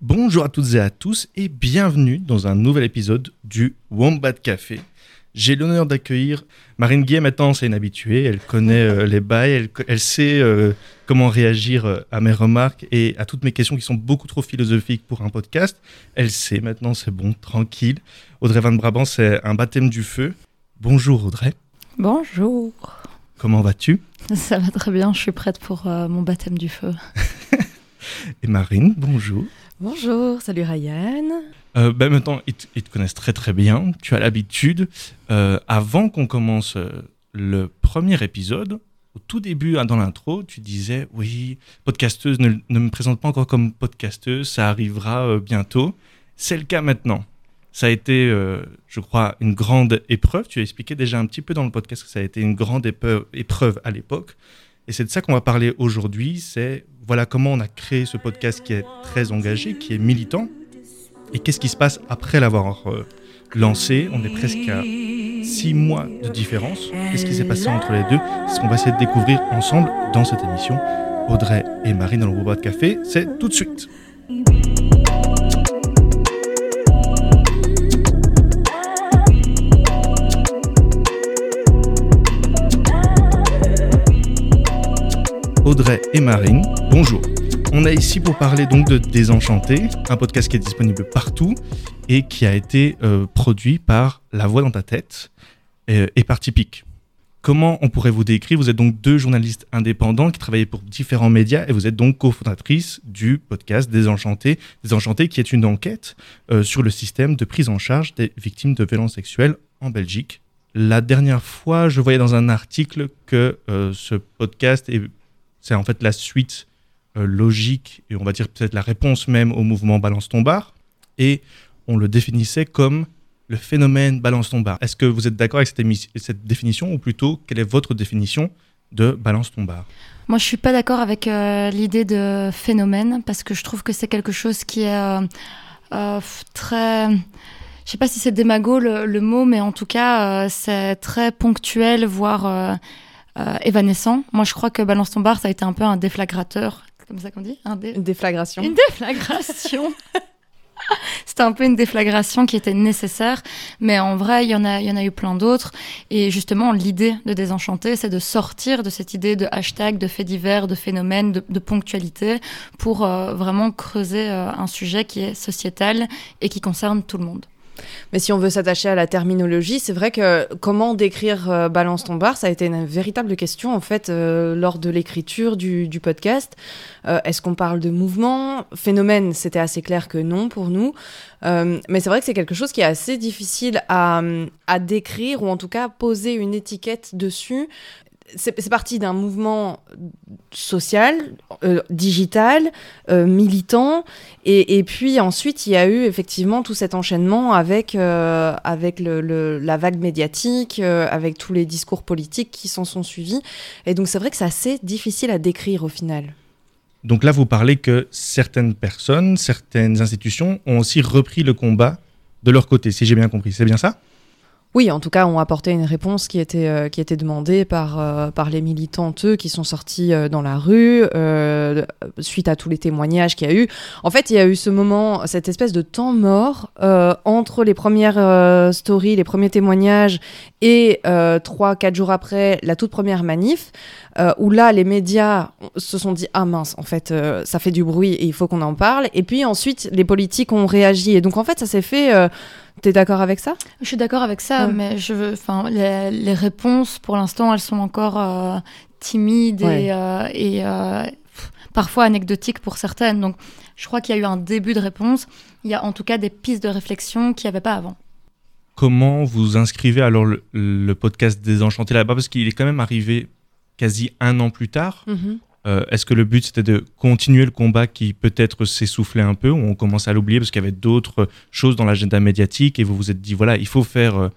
Bonjour à toutes et à tous et bienvenue dans un nouvel épisode du Wombat Café. J'ai l'honneur d'accueillir Marine Guillet, maintenant c'est une habituée, elle connaît euh, les bails, elle, sait euh, comment réagir euh, à mes remarques et à toutes mes questions qui sont beaucoup trop philosophiques pour un podcast. Elle sait maintenant, c'est bon, tranquille. Audrey Van Brabant, c'est un baptême du feu. Bonjour Audrey. Bonjour. Comment vas-tu? Ça va très bien, je suis prête pour mon baptême du feu. et Marine, bonjour. Bonjour, salut Ryan. Euh, ben maintenant, ils, te connaissent très très bien. Tu as l'habitude. Euh, avant qu'on commence euh, le premier épisode, au tout début, hein, dans l'intro, tu disais oui, podcasteuse, ne, me présente pas encore comme podcasteuse, ça arrivera bientôt. C'est le cas maintenant. Ça a été, je crois, une grande épreuve. Tu as expliqué déjà un petit peu dans le podcast que ça a été une grande épreuve à l'époque. Et c'est de ça qu'on va parler aujourd'hui. C'est voilà comment on a créé ce podcast qui est très engagé, qui est militant. Et qu'est-ce qui se passe après l'avoir euh, lancé On est presque à six mois de différence. Qu'est-ce qui s'est passé entre les deux? C'est ce qu'on va essayer de découvrir ensemble dans cette émission. Audrey et Marie dans le robot de café, c'est tout de suite. Audrey et Marine, bonjour. On est ici pour parler donc de Désenchanté, un podcast qui est disponible partout et qui a été euh, produit par La Voix dans ta tête euh, et, par Typique. Comment on pourrait vous décrire? Vous êtes donc deux journalistes indépendants qui travaillent pour différents médias et vous êtes donc cofondatrice du podcast Désenchanté. Désenchanté qui est une enquête euh, sur le système de prise en charge des victimes de violences sexuelles en Belgique. La dernière fois, je voyais dans un article que ce podcast est c'est en fait la suite euh, logique et on va dire peut-être la réponse même au mouvement Balance ton bar. Et on le définissait comme le phénomène Balance ton bar. Est-ce que vous êtes d'accord avec cette, définition ou plutôt quelle est votre définition de Balance ton bar? Moi, je suis pas d'accord avec euh, l'idée de phénomène parce que je trouve que c'est quelque chose qui est euh, très. Je sais pas si c'est démago le, mot, mais en tout cas, c'est très ponctuel, voire évanescent. Moi, je crois que Balance ton bar, ça a été un peu un déflagrateur. C'est comme ça qu'on dit Une déflagration. Une déflagration C'était un peu une déflagration qui était nécessaire, mais en vrai, il y en a, il y en a eu plein d'autres. Et justement, l'idée de Désenchanter, c'est de sortir de cette idée de hashtag, de faits divers, de phénomènes, de, ponctualité, pour euh, vraiment creuser euh, un sujet qui est sociétal et qui concerne tout le monde. Mais si on veut s'attacher à la terminologie, c'est vrai que comment décrire euh, Balance ton bar, ça a été une véritable question en fait euh, lors de l'écriture du, podcast. Euh, est-ce qu'on parle de mouvement? Phénomène, c'était assez clair que non pour nous. mais c'est vrai que c'est quelque chose qui est assez difficile à, à décrire ou en tout cas poser une étiquette dessus c'est parti d'un mouvement social, euh, digital, euh, militant, et, puis ensuite il y a eu effectivement tout cet enchaînement avec, euh, avec la vague médiatique, avec tous les discours politiques qui s'en sont suivis. Et donc c'est vrai que c'est assez difficile à décrire au final. Donc là, vous parlez que certaines personnes, certaines institutions ont aussi repris le combat de leur côté, si j'ai bien compris. C'est bien ça? Oui, en tout cas, ont apporté une réponse qui était, euh, qui était demandée par, euh, par les militantes qui sont sortis euh, dans la rue suite à tous les témoignages qu'il y a eu. En fait, il y a eu ce moment, cette espèce de temps mort entre les premières stories, les premiers témoignages et trois, quatre jours après, la toute première manif, où là, les médias se sont dit ah mince, en fait, ça fait du bruit et il faut qu'on en parle. Et puis ensuite, les politiques ont réagi. Et donc en fait, ça s'est fait T'es d'accord avec ça? Je suis d'accord avec ça, mais je veux, enfin, les, réponses pour l'instant, elles sont encore euh, timides et, euh, euh, parfois anecdotiques pour certaines. Donc, je crois qu'il y a eu un début de réponse. Il y a en tout cas des pistes de réflexion qu'il n'y avait pas avant. Comment vous inscrivez alors le, podcast Désenchanté là-bas? Parce qu'il est quand même arrivé quasi un an plus tard. Mm-hmm. Euh, est-ce que le but c'était de continuer le combat qui peut-être s'essoufflait un peu, on commence à l'oublier parce qu'il y avait d'autres choses dans l'agenda médiatique et vous vous êtes dit voilà, il faut faire euh,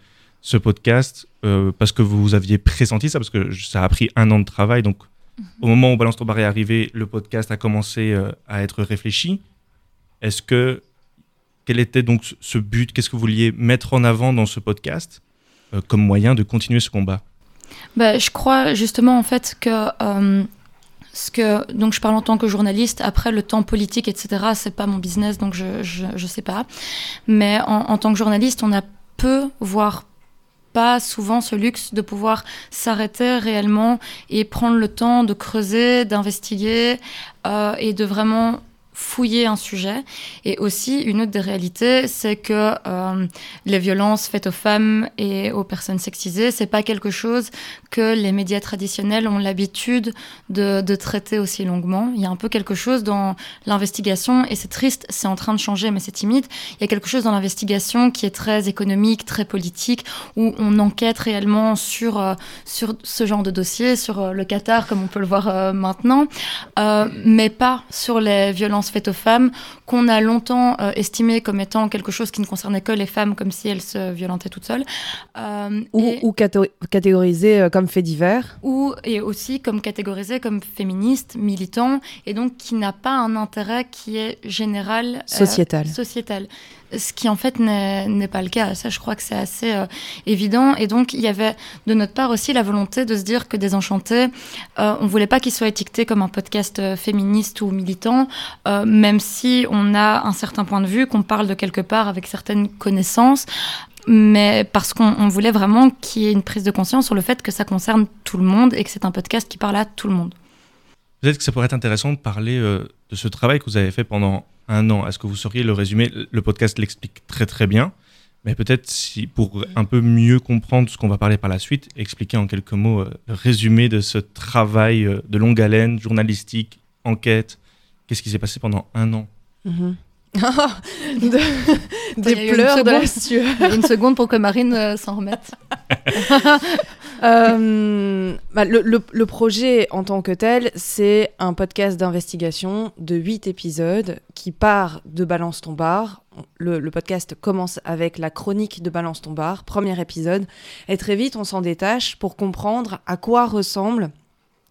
ce podcast euh, parce que vous aviez pressenti ça, parce que ça a pris un an de travail. Donc mhm. au moment où Balance ton bar est arrivé, le podcast a commencé à être réfléchi. Est-ce que quel était donc ce but? Qu'est-ce que vous vouliez mettre en avant dans ce podcast comme moyen de continuer ce combat? Bah, Je crois justement en fait que donc je parle en tant que journaliste. Après le temps politique, etc. C'est pas mon business, donc je je, sais pas. Mais en, en, tant que journaliste, on a peu, voire pas souvent ce luxe de pouvoir s'arrêter réellement et prendre le temps de creuser, d'investiguer euh, et de vraiment fouiller un sujet. Et aussi, une autre des réalités, c'est que euh, les violences faites aux femmes et aux personnes sexisées, c'est pas quelque chose que les médias traditionnels ont l'habitude de, traiter aussi longuement. Il y a un peu quelque chose dans l'investigation, et c'est triste, c'est en train de changer, mais c'est timide. Il y a quelque chose dans l'investigation qui est très économique, très politique, où on enquête réellement sur, euh, sur ce genre de dossier, sur euh, le Qatar, comme on peut le voir maintenant, mais pas sur les violences faites aux femmes, qu'on a longtemps euh, estimé comme étant quelque chose qui ne concernait que les femmes, comme si elles se violentaient toutes seules. Euh, ou, et, ou catégorisé comme fait divers. Ou, et aussi comme catégorisé comme féministe, militant, et donc qui n'a pas un intérêt qui est général. Sociétal. Euh, sociétal ce qui en fait n'est pas le cas. Ça, je crois que c'est assez euh, évident. Et donc, il y avait de notre part aussi la volonté de se dire que Désenchanté, euh, on voulait pas qu'il soit étiqueté comme un podcast euh, féministe ou militant, euh, même si on a un certain point de vue, qu'on parle de quelque part avec certaines connaissances mais parce qu'on voulait vraiment qu'il y ait une prise de conscience sur le fait que ça concerne tout le monde et que c'est un podcast qui parle à tout le monde. Peut-être que ça pourrait être intéressant de parler de ce travail que vous avez fait pendant un an. Est-ce que vous sauriez le résumer? Le podcast l'explique très très bien, mais peut-être si, pour un peu mieux comprendre ce qu'on va parler par la suite, expliquer en quelques mots euh, le résumé de ce travail euh, de longue haleine, journalistique, enquête. Qu'est-ce qui s'est passé pendant un an? Mm -hmm. De, des pleurs de la sueur. Une seconde pour que Marine euh, s'en remette. euh, bah, le, le, le, projet en tant que tel, c'est un podcast d'investigation de 8 épisodes qui part de Balance ton bar. Le, le, podcast commence avec la chronique de Balance ton bar, premier épisode, et très vite on s'en détache pour comprendre à quoi ressemble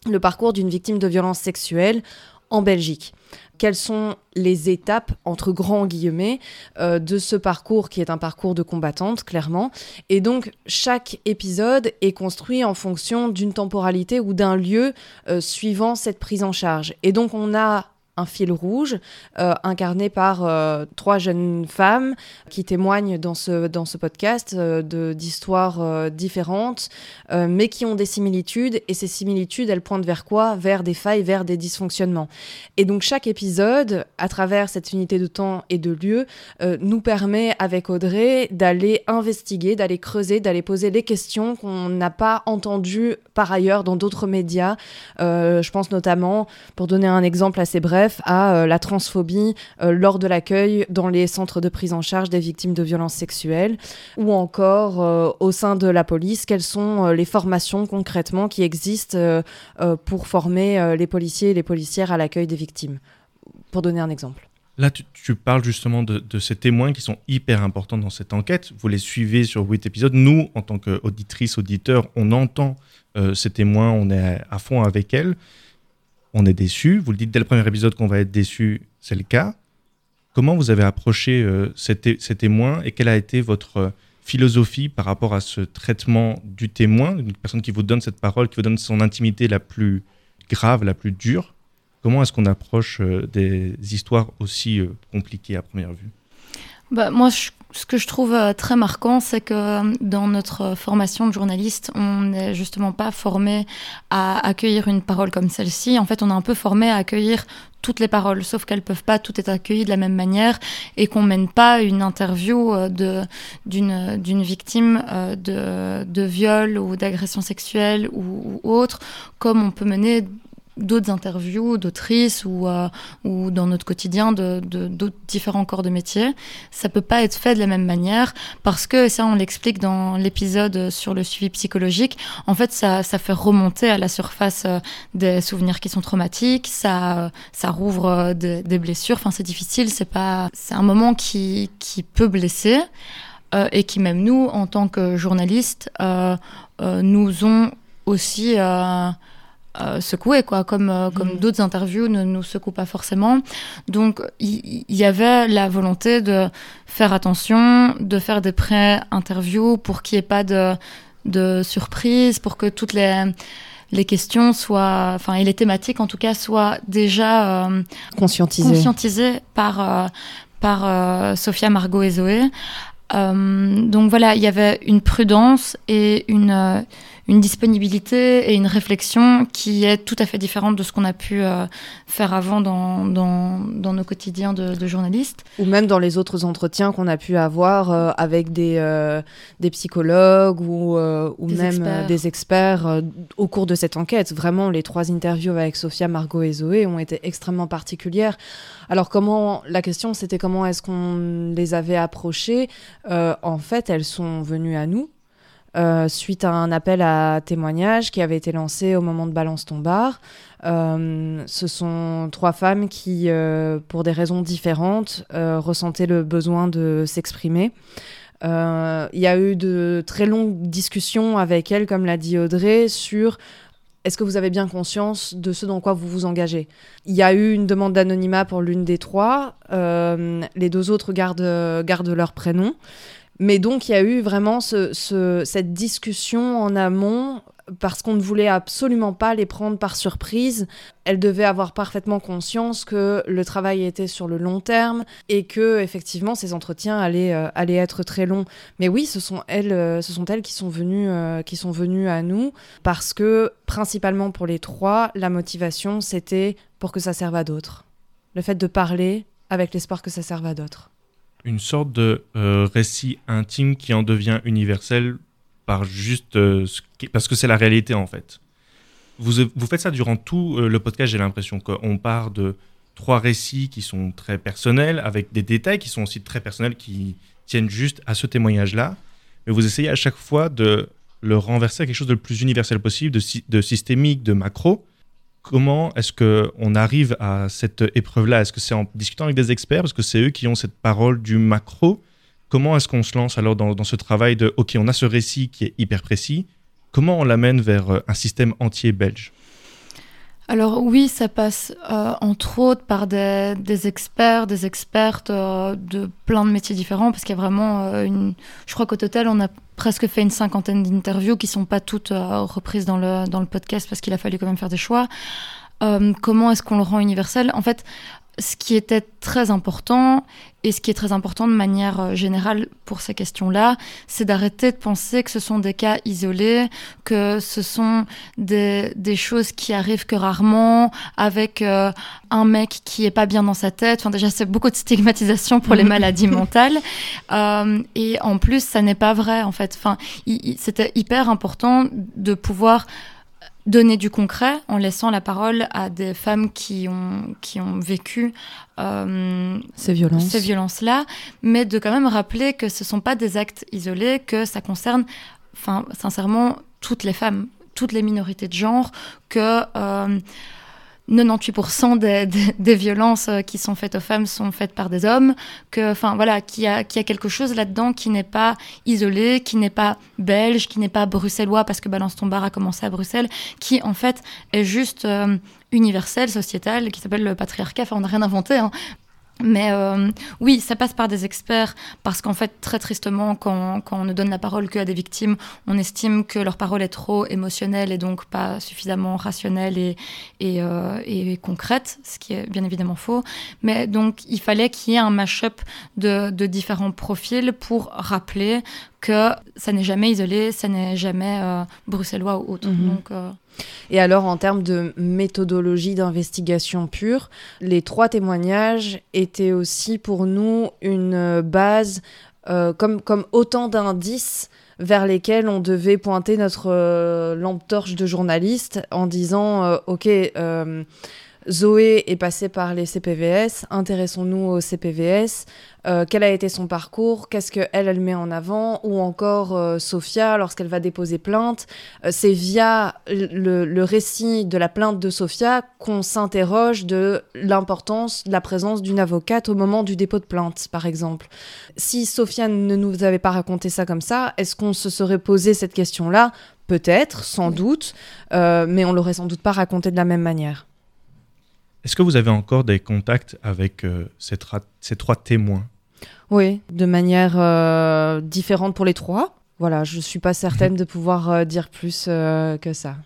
le parcours d'une victime de violence sexuelle en Belgique quelles sont les étapes, entre grands guillemets, euh, de ce parcours qui est un parcours de combattante, clairement. Et donc, chaque épisode est construit en fonction d'une temporalité ou d'un lieu euh, suivant cette prise en charge. Et donc, on a un fil rouge euh, incarné par euh, trois jeunes femmes qui témoignent dans ce, dans ce podcast euh, d'histoires euh, différentes, mais qui ont des similitudes. Et ces similitudes, elles pointent vers quoi? Vers des failles, vers des dysfonctionnements. Et donc chaque épisode, à travers cette unité de temps et de lieu, nous permet avec Audrey d'aller investiguer, d'aller creuser, d'aller poser des questions qu'on n'a pas entendues par ailleurs dans d'autres médias. je pense notamment, pour donner un exemple assez bref, à euh, la transphobie euh, lors de l'accueil dans les centres de prise en charge des victimes de violences sexuelles ou encore euh, au sein de la police, quelles sont les formations concrètement qui existent pour former les policiers et les policières à l'accueil des victimes, pour donner un exemple. Là, tu, parles justement de, ces témoins qui sont hyper importants dans cette enquête. Vous les suivez sur huit épisodes. Nous, en tant qu'auditrices, auditeurs, on entend ces témoins, on est à fond avec elles on est déçu. Vous le dites dès le premier épisode qu'on va être déçu, c'est le cas. Comment vous avez approché euh, ces, té ces, témoins et quelle a été votre euh, philosophie par rapport à ce traitement du témoin, une personne qui vous donne cette parole, qui vous donne son intimité la plus grave, la plus dure? Comment est-ce qu'on approche euh, des histoires aussi compliquées à première vue? Bah, Moi, ce que je trouve euh, très marquant, c'est que euh, dans notre formation de journaliste, on n'est justement pas formé à accueillir une parole comme celle-ci. En fait, on est un peu formé à accueillir toutes les paroles, sauf qu'elles peuvent pas toutes être accueillies de la même manière et qu'on mène pas une interview euh, d'une victime de viol ou d'agression sexuelle ou autre comme on peut mener d'autres interviews d'autrices ou, euh, ou dans notre quotidien de, de, d'autres différents corps de métier. Ça peut pas être fait de la même manière parce que, ça on l'explique dans l'épisode sur le suivi psychologique, en fait ça, ça fait remonter à la surface euh, des souvenirs qui sont traumatiques, ça, ça rouvre euh, des, blessures, enfin c'est difficile, c'est pas, c'est un moment qui, qui peut blesser. Euh, et qui même nous, en tant que journalistes, euh, euh, nous ont aussi euh, euh, secoué quoi comme euh, comme mmh. d'autres interviews ne nous secouent pas forcément donc il y, y, avait la volonté de faire attention de faire des pré interviews pour qu'il n'y ait pas de de surprise pour que toutes les les questions soient, enfin, et les thématiques en tout cas soient déjà conscientisées. conscientisées par par Sophia, Margot et Zoé. donc voilà, il y avait une prudence et une une disponibilité et une réflexion qui est tout à fait différente de ce qu'on a pu euh, faire avant dans, dans, dans, nos quotidiens de, de, journalistes. Ou même dans les autres entretiens qu'on a pu avoir euh, avec des, euh, des psychologues ou, ou même des experts au cours de cette enquête. Vraiment, les trois interviews avec Sophia, Margot et Zoé ont été extrêmement particulières. Alors comment la question c'était comment est-ce qu'on les avait approchées? En fait, elles sont venues à nous euh, suite à un appel à témoignage qui avait été lancé au moment de Balance ton. Euh, ce sont trois femmes qui, euh, pour des raisons différentes, ressentaient le besoin de s'exprimer. Il y a eu de très longues discussions avec elles, comme l'a dit Audrey, sur est-ce que vous avez bien conscience de ce dans quoi vous vous engagez Il y a eu une demande d'anonymat pour l'une des trois. les deux autres gardent, gardent leur prénom. Mais donc, il y a eu vraiment cette discussion en amont parce qu'on ne voulait absolument pas les prendre par surprise. Elles devaient avoir parfaitement conscience que le travail était sur le long terme et que effectivement ces entretiens allaient, euh, être très longs. Mais oui, ce sont elles, euh, ce sont elles qui sont venues, euh, qui sont venues à nous parce que principalement pour les trois, la motivation c'était pour que ça serve à d'autres. Le fait de parler avec l'espoir que ça serve à d'autres une sorte de euh, récit intime qui en devient universel par juste euh, parce que c'est la réalité en fait. Vous, vous faites ça durant tout euh, le podcast, j'ai l'impression qu'on part de trois récits qui sont très personnels, avec des détails qui sont aussi très personnels, qui tiennent juste à ce témoignage-là, mais vous essayez à chaque fois de le renverser à quelque chose de plus universel possible, de, de systémique, de macro, Comment est-ce qu'on arrive à cette épreuve-là? Est-ce que c'est en discutant avec des experts? Parce que c'est eux qui ont cette parole du macro. Comment est-ce qu'on se lance alors dans, ce travail de, OK, on a ce récit qui est hyper précis. Comment on l'amène vers euh, un système entier belge? Alors oui, ça passe euh, entre autres par des, experts, des expertes euh, de plein de métiers différents, parce qu'il y a vraiment une... Je crois qu'au total, on a presque fait une cinquantaine d'interviews qui sont pas toutes euh, reprises dans le, dans le podcast parce qu'il a fallu quand même faire des choix. Euh, comment est-ce qu'on le rend universel? En fait, ce qui était très important, et ce qui est très important de manière euh, générale pour ces questions-là, c'est d'arrêter de penser que ce sont des cas isolés, que ce sont des, des choses qui arrivent que rarement, avec euh, un mec qui est pas bien dans sa tête. Enfin, déjà, c'est beaucoup de stigmatisation pour les maladies mentales. Euh, et en plus, ça n'est pas vrai, en fait. Enfin, c'était hyper important de pouvoir donner du concret en laissant la parole à des femmes qui ont, qui ont vécu euh, ces violences. Ces violences-là, mais de quand même rappeler que ce ne sont pas des actes isolés, que ça concerne, enfin, sincèrement, toutes les femmes, toutes les minorités de genre, que... Euh, 98% des, violences euh, qui sont faites aux femmes sont faites par des hommes, que, enfin voilà, qu'il y a, quelque chose là-dedans qui n'est pas isolé, qui n'est pas belge, qui n'est pas bruxellois parce que Balance ton a commencé à Bruxelles, qui en fait est juste euh, universel, sociétal, qui s'appelle le patriarcat. Enfin, on n'a rien inventé, hein, mais euh, oui, ça passe par des experts parce qu'en fait, très tristement, quand, quand on ne donne la parole qu'à des victimes, on estime que leur parole est trop émotionnelle et donc pas suffisamment rationnelle et, et, euh, et concrète, ce qui est bien évidemment faux. Mais donc, il fallait qu'il y ait un mash-up de, de, différents profils pour rappeler que ça n'est jamais isolé, ça n'est jamais euh, bruxellois ou autre. Mhm. Donc, et alors, en termes de méthodologie d'investigation pure, les trois témoignages étaient aussi pour nous une base, euh, comme, comme autant d'indices vers lesquels on devait pointer notre euh, lampe torche de journaliste en disant, euh, OK, Zoé est passée par les CPVS, intéressons-nous aux CPVS, euh, quel a été son parcours, qu'est-ce qu'elle, elle met en avant, ou encore euh, Sophia, lorsqu'elle va déposer plainte. Euh, c'est via le, récit de la plainte de Sophia qu'on s'interroge de l'importance de la présence d'une avocate au moment du dépôt de plainte, par exemple. Si Sophia ne nous avait pas raconté ça comme ça, est-ce qu'on se serait posé cette question-là? Peut-être, sans doute, mais on l'aurait sans doute pas raconté de la même manière. Est-ce que vous avez encore des contacts avec euh, ces, ces, trois témoins? Oui, de manière euh, différente pour les trois. Voilà, je ne suis pas certaine de pouvoir euh, dire plus que ça.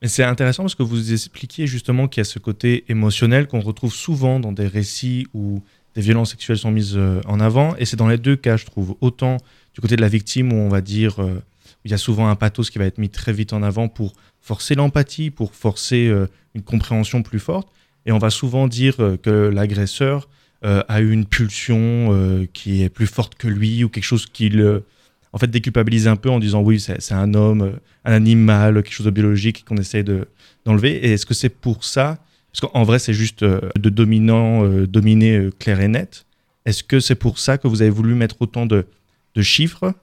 Mais c'est intéressant parce que vous expliquiez justement qu'il y a ce côté émotionnel qu'on retrouve souvent dans des récits où des violences sexuelles sont mises en avant. Et c'est dans les deux cas, je trouve. Autant du côté de la victime où on va dire, il y a souvent un pathos qui va être mis très vite en avant pour forcer l'empathie, pour forcer euh, une compréhension plus forte. Et on va souvent dire que l'agresseur a eu une pulsion qui est plus forte que lui ou quelque chose qui le en fait déculpabilise un peu en disant oui c'est un homme, un animal, quelque chose de biologique qu'on essaie d'enlever. et est-ce que c'est pour ça? Parce qu'en vrai, c'est juste euh, de dominant, euh, euh, clair et net. Est-ce que c'est pour ça que vous avez voulu mettre autant de, chiffres?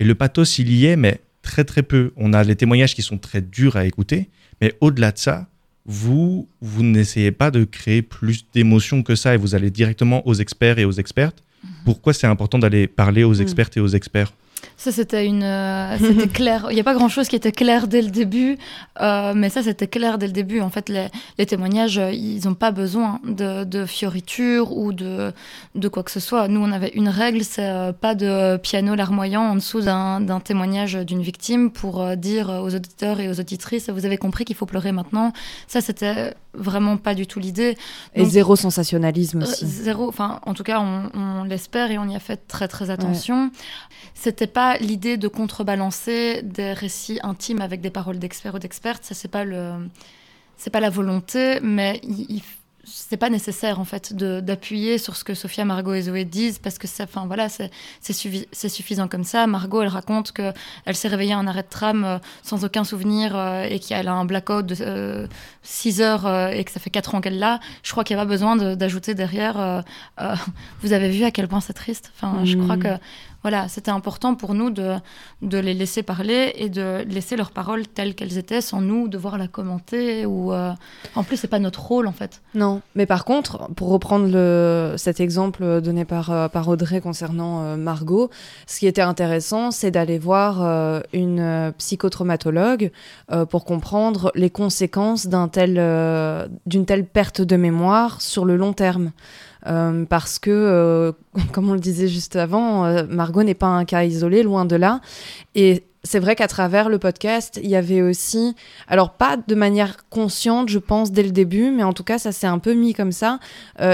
Et le pathos, il y est, mais très très peu. On a les témoignages qui sont très durs à écouter, mais au-delà de ça, vous, vous n'essayez pas de créer plus d'émotions que ça et vous allez directement aux experts et aux expertes. Mhm. Pourquoi c'est important d'aller parler aux mhm. expertes et aux experts? Ça, c'était une, euh, c'était clair. Il n'y a pas grand chose qui était clair dès le début, euh, mais ça, c'était clair dès le début. En fait, les, les témoignages, euh, ils n'ont pas besoin de, de fioritures ou de, de quoi que ce soit. Nous, on avait une règle, c'est pas de piano larmoyant en dessous d'un témoignage d'une victime pour dire aux auditeurs et aux auditrices, vous avez compris qu'il faut pleurer maintenant. Ça, c'était vraiment pas du tout l'idée. Et zéro sensationnalisme aussi. zéro, enfin, en tout cas, on, l'espère et on y a fait très très attention. C'était pas l'idée de contrebalancer des récits intimes avec des paroles d'experts ou d'expertes, ça c'est pas le c'est pas la volonté, mais il, c'est pas nécessaire en fait d'appuyer sur ce que Sophia, Margot et Zoé disent parce que ça, enfin voilà, c'est suffisant comme ça. Margot, elle raconte que elle s'est réveillée en arrêt de tram euh, sans aucun souvenir euh, et qu'elle a un blackout de 6 euh, heures et que ça fait 4 ans qu'elle l'a. Je crois qu'il n'y a pas besoin d'ajouter derrière. vous avez vu à quel point c'est triste. Enfin, je crois mmh. que voilà, c'était important pour nous de, les laisser parler et de laisser leurs paroles telles qu'elles étaient sans nous devoir la commenter. Ou, euh, En plus, c'est pas notre rôle en fait. Non, mais par contre, pour reprendre cet exemple donné par, euh, Audrey concernant euh, Margot, ce qui était intéressant, c'est d'aller voir une psychotraumatologue pour comprendre les conséquences d'une telle perte de mémoire sur le long terme. Euh, parce que, euh, comme on le disait juste avant, euh, Margot n'est pas un cas isolé, loin de là. Et c'est vrai qu'à travers le podcast, il y avait aussi, alors pas de manière consciente, je pense, dès le début, mais en tout cas, ça s'est un peu mis comme ça,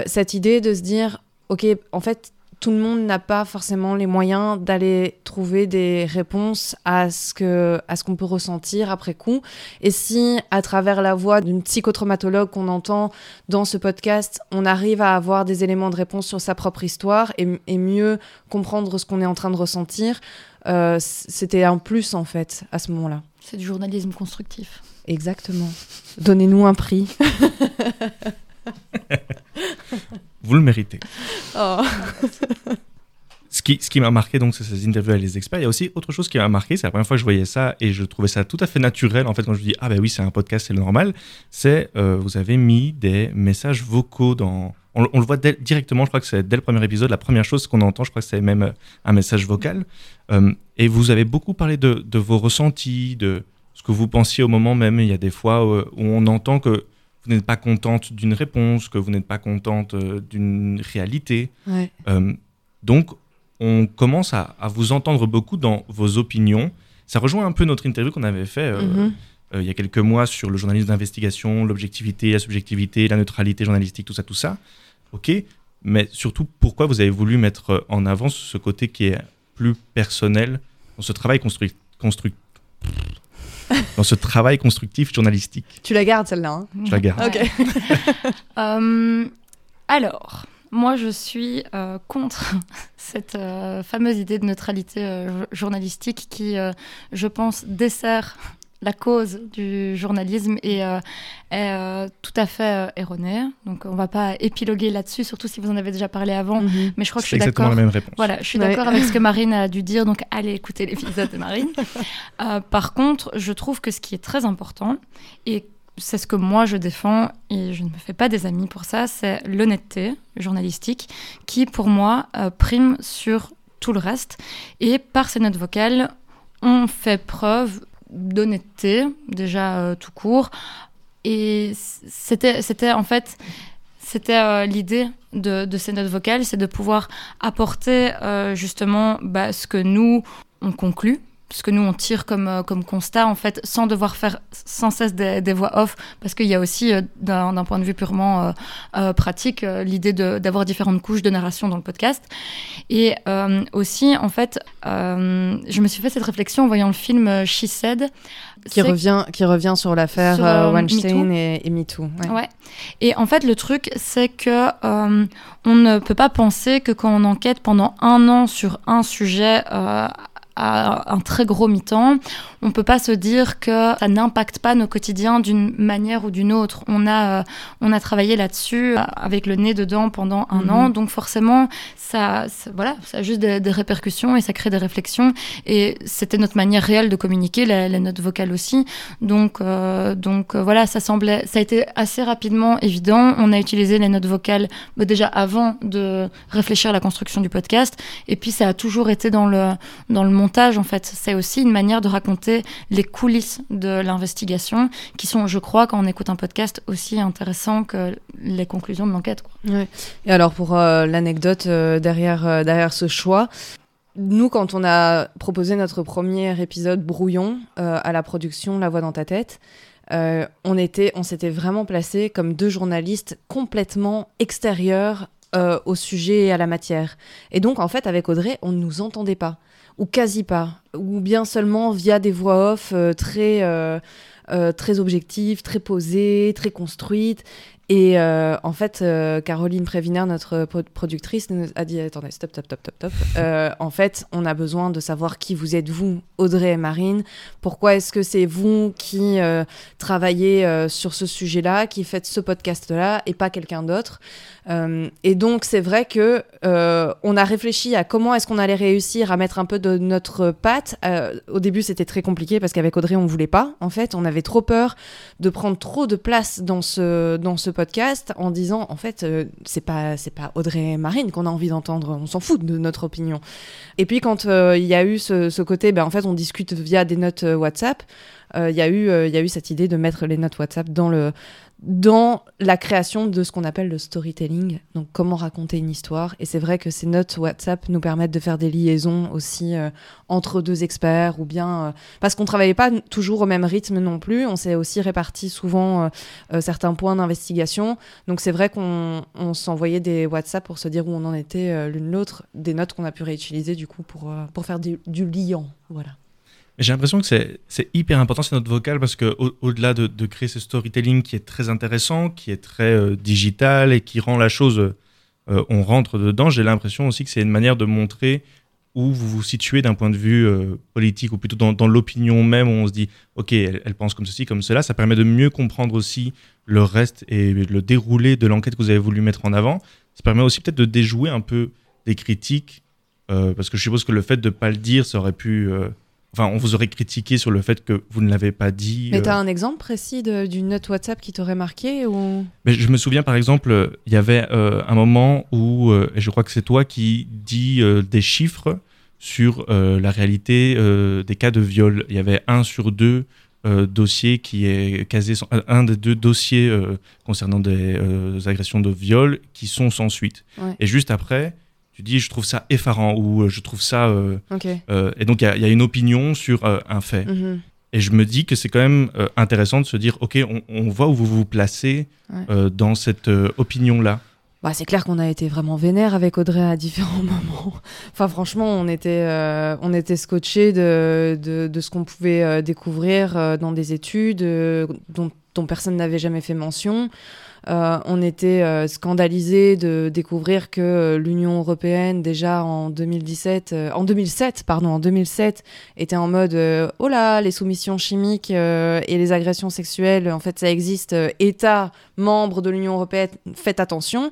cette idée de se dire, ok, en fait, tout le monde n'a pas forcément les moyens d'aller trouver des réponses à ce que à ce qu'on peut ressentir après coup. Et si à travers la voix d'une psychotraumatologue qu'on entend dans ce podcast, on arrive à avoir des éléments de réponse sur sa propre histoire et, mieux comprendre ce qu'on est en train de ressentir, euh, c'était un plus en fait à ce moment-là. C'est du journalisme constructif. Exactement. Donnez-nous un prix. Vous le méritez. Oh. ce qui, ce qui m'a marqué, donc, c'est ces interviews avec les experts. Il y a aussi autre chose qui m'a marqué, c'est la première fois que je voyais ça et je trouvais ça tout à fait naturel, en fait, quand je dis, ah ben oui, c'est un podcast, c'est le normal, c'est, euh, vous avez mis des messages vocaux dans... On, le voit directement, je crois que c'est dès le premier épisode, la première chose qu'on entend, je crois que c'est même euh, un message vocal. Euh, et vous avez beaucoup parlé de, de, vos ressentis, de ce que vous pensiez au moment même. Il y a des fois où on entend que vous n'êtes pas contente d'une réponse, que vous n'êtes pas contente euh, d'une réalité. Euh, donc, on commence à, vous entendre beaucoup dans vos opinions. Ça rejoint un peu notre interview qu'on avait fait euh, mhm. il y a quelques mois sur le journalisme d'investigation, l'objectivité, la subjectivité, la neutralité journalistique, tout ça, tout ça. Ok, mais surtout, pourquoi vous avez voulu mettre en avant ce côté qui est plus personnel dans ce travail construit, construit, dans ce travail constructif journalistique. Tu la gardes celle-là hein Je la garde. Ok. Euh, alors, moi je suis euh, contre cette euh, fameuse idée de neutralité journalistique qui, je pense, dessert la cause du journalisme est, euh, est euh, tout à fait euh, erronée. Donc on ne va pas épiloguer là-dessus, surtout si vous en avez déjà parlé avant. Mhm. Mais je crois que je suis d'accord. la même réponse. Voilà, je suis d'accord avec ce que Marine a dû dire. Donc allez écouter l'épisode de Marine. par contre, je trouve que ce qui est très important et c'est ce que moi je défends et je ne me fais pas des amis pour ça, c'est l'honnêteté journalistique qui pour moi prime sur tout le reste. Et par ces notes vocales, on fait preuve d'honnêteté, déjà euh, tout court. Et c'était, en fait, c'était euh, l'idée de, de, ces notes vocales, c'est de pouvoir apporter euh, justement bah, ce que nous, on conclut ce que nous on tire comme, euh, comme constat en fait sans devoir faire sans cesse des, des voix off parce qu'il y a aussi euh, d'un point de vue purement euh, euh pratique l'idée d'avoir différentes couches de narration dans le podcast et aussi en fait je me suis fait cette réflexion en voyant le film She Said qui revient qui revient sur l'affaire Weinstein et, et MeToo ouais. ouais. et en fait le truc c'est que on ne peut pas penser que quand on enquête pendant un an sur un sujet à un très gros mi-temps, on peut pas se dire que ça n'impacte pas nos quotidiens d'une manière ou d'une autre. On a, euh, on a travaillé là-dessus euh, avec le nez dedans pendant un mhm. an, donc forcément, ça, voilà, ça a juste des, répercussions et ça crée des réflexions. Et c'était notre manière réelle de communiquer, la, note vocale aussi. Donc, euh, donc voilà, ça semblait, ça a été assez rapidement évident. On a utilisé les notes vocales bah, déjà avant de réfléchir à la construction du podcast, et puis ça a toujours été dans le dans le montage en fait. C'est aussi une manière de raconter les coulisses de l'investigation, qui sont, je crois, quand on écoute un podcast, aussi intéressants que les conclusions de l'enquête. Et alors pour euh, l'anecdote euh, derrière, euh, derrière ce choix, nous, quand on a proposé notre premier épisode brouillon à la production La Voix dans ta tête, on était, on s'était vraiment placé comme deux journalistes complètement extérieurs au sujet et à la matière. Et donc, en fait, avec Audrey, on ne nous entendait pas ou quasi pas, ou bien seulement via des voix off euh, très, euh, euh, très objectives, très posées, très construites. Et euh, en fait, euh, Caroline Préviner, notre productrice, nous a dit attendez, stop, stop, stop, stop, stop. Euh, en fait, on a besoin de savoir qui vous êtes, vous, Audrey et Marine. Pourquoi est-ce que c'est vous qui travaillez sur ce sujet-là, qui faites ce podcast-là, et pas quelqu'un d'autre? Et donc, c'est vrai que on a réfléchi à comment est-ce qu'on allait réussir à mettre un peu de notre patte. au début, c'était très compliqué parce qu'avec Audrey, on voulait pas. En fait, on avait trop peur de prendre trop de place dans ce dans ce podcast en disant en fait euh, c'est pas c'est pas Audrey Marine qu'on a envie d'entendre, on s'en fout de notre opinion. Et puis quand euh, il y a eu ce, côté, ben en fait on discute via des notes euh, WhatsApp. Il y a eu il y a eu cette idée de mettre les notes WhatsApp dans le dans la création de ce qu'on appelle le storytelling, donc comment raconter une histoire. Et c'est vrai que ces notes WhatsApp nous permettent de faire des liaisons aussi euh, entre deux experts, ou bien euh, parce qu'on travaillait pas toujours au même rythme non plus. On s'est aussi réparti souvent euh, certains points d'investigation. Donc c'est vrai qu'on s'envoyait des WhatsApp pour se dire où on en était l'une l'autre, des notes qu'on a pu réutiliser du coup pour, pour faire du, du liant. Voilà. J'ai l'impression que c'est hyper important, c'est notre vocal, parce qu'au-delà de, créer ce storytelling qui est très intéressant, qui est très euh, digital et qui rend la chose, euh, on rentre dedans, j'ai l'impression aussi que c'est une manière de montrer où vous vous situez d'un point de vue euh, politique, ou plutôt dans, l'opinion même, où on se dit, OK, elle, elle, pense comme ceci, comme cela. Ça permet de mieux comprendre aussi le reste et le déroulé de l'enquête que vous avez voulu mettre en avant. Ça permet aussi peut-être de déjouer un peu des critiques, parce que je suppose que le fait de ne pas le dire, ça aurait pu Enfin, on vous aurait critiqué sur le fait que vous ne l'avez pas dit. Mais tu as euh. un exemple précis d'une note WhatsApp qui t'aurait marqué ou... Mais Je me souviens par exemple, il y avait euh, un moment où, euh, et je crois que c'est toi qui dis des chiffres sur la réalité des cas de viol. Il y avait un sur deux dossiers qui est casé, un des deux dossiers concernant des agressions de viol qui sont sans suite. Et juste après, tu dis je trouve ça effarant ou euh, je trouve ça. Euh, euh, et donc il y, a une opinion sur un fait. Mhm. Et je me dis que c'est quand même intéressant de se dire ok, on, voit où vous vous placez dans cette opinion-là. Bah, c'est clair qu'on a été vraiment vénère avec Audrey à différents moments. enfin, franchement, on était, on était scotché de, de, de ce qu'on pouvait découvrir dans des études dont, dont personne n'avait jamais fait mention. Euh, on était euh, scandalisés de découvrir que euh, l'Union européenne, déjà en 2017, en 2007, pardon, en 2007, était en mode oh là, les soumissions chimiques et les agressions sexuelles, en fait, ça existe. États membres de l'Union européenne, faites attention.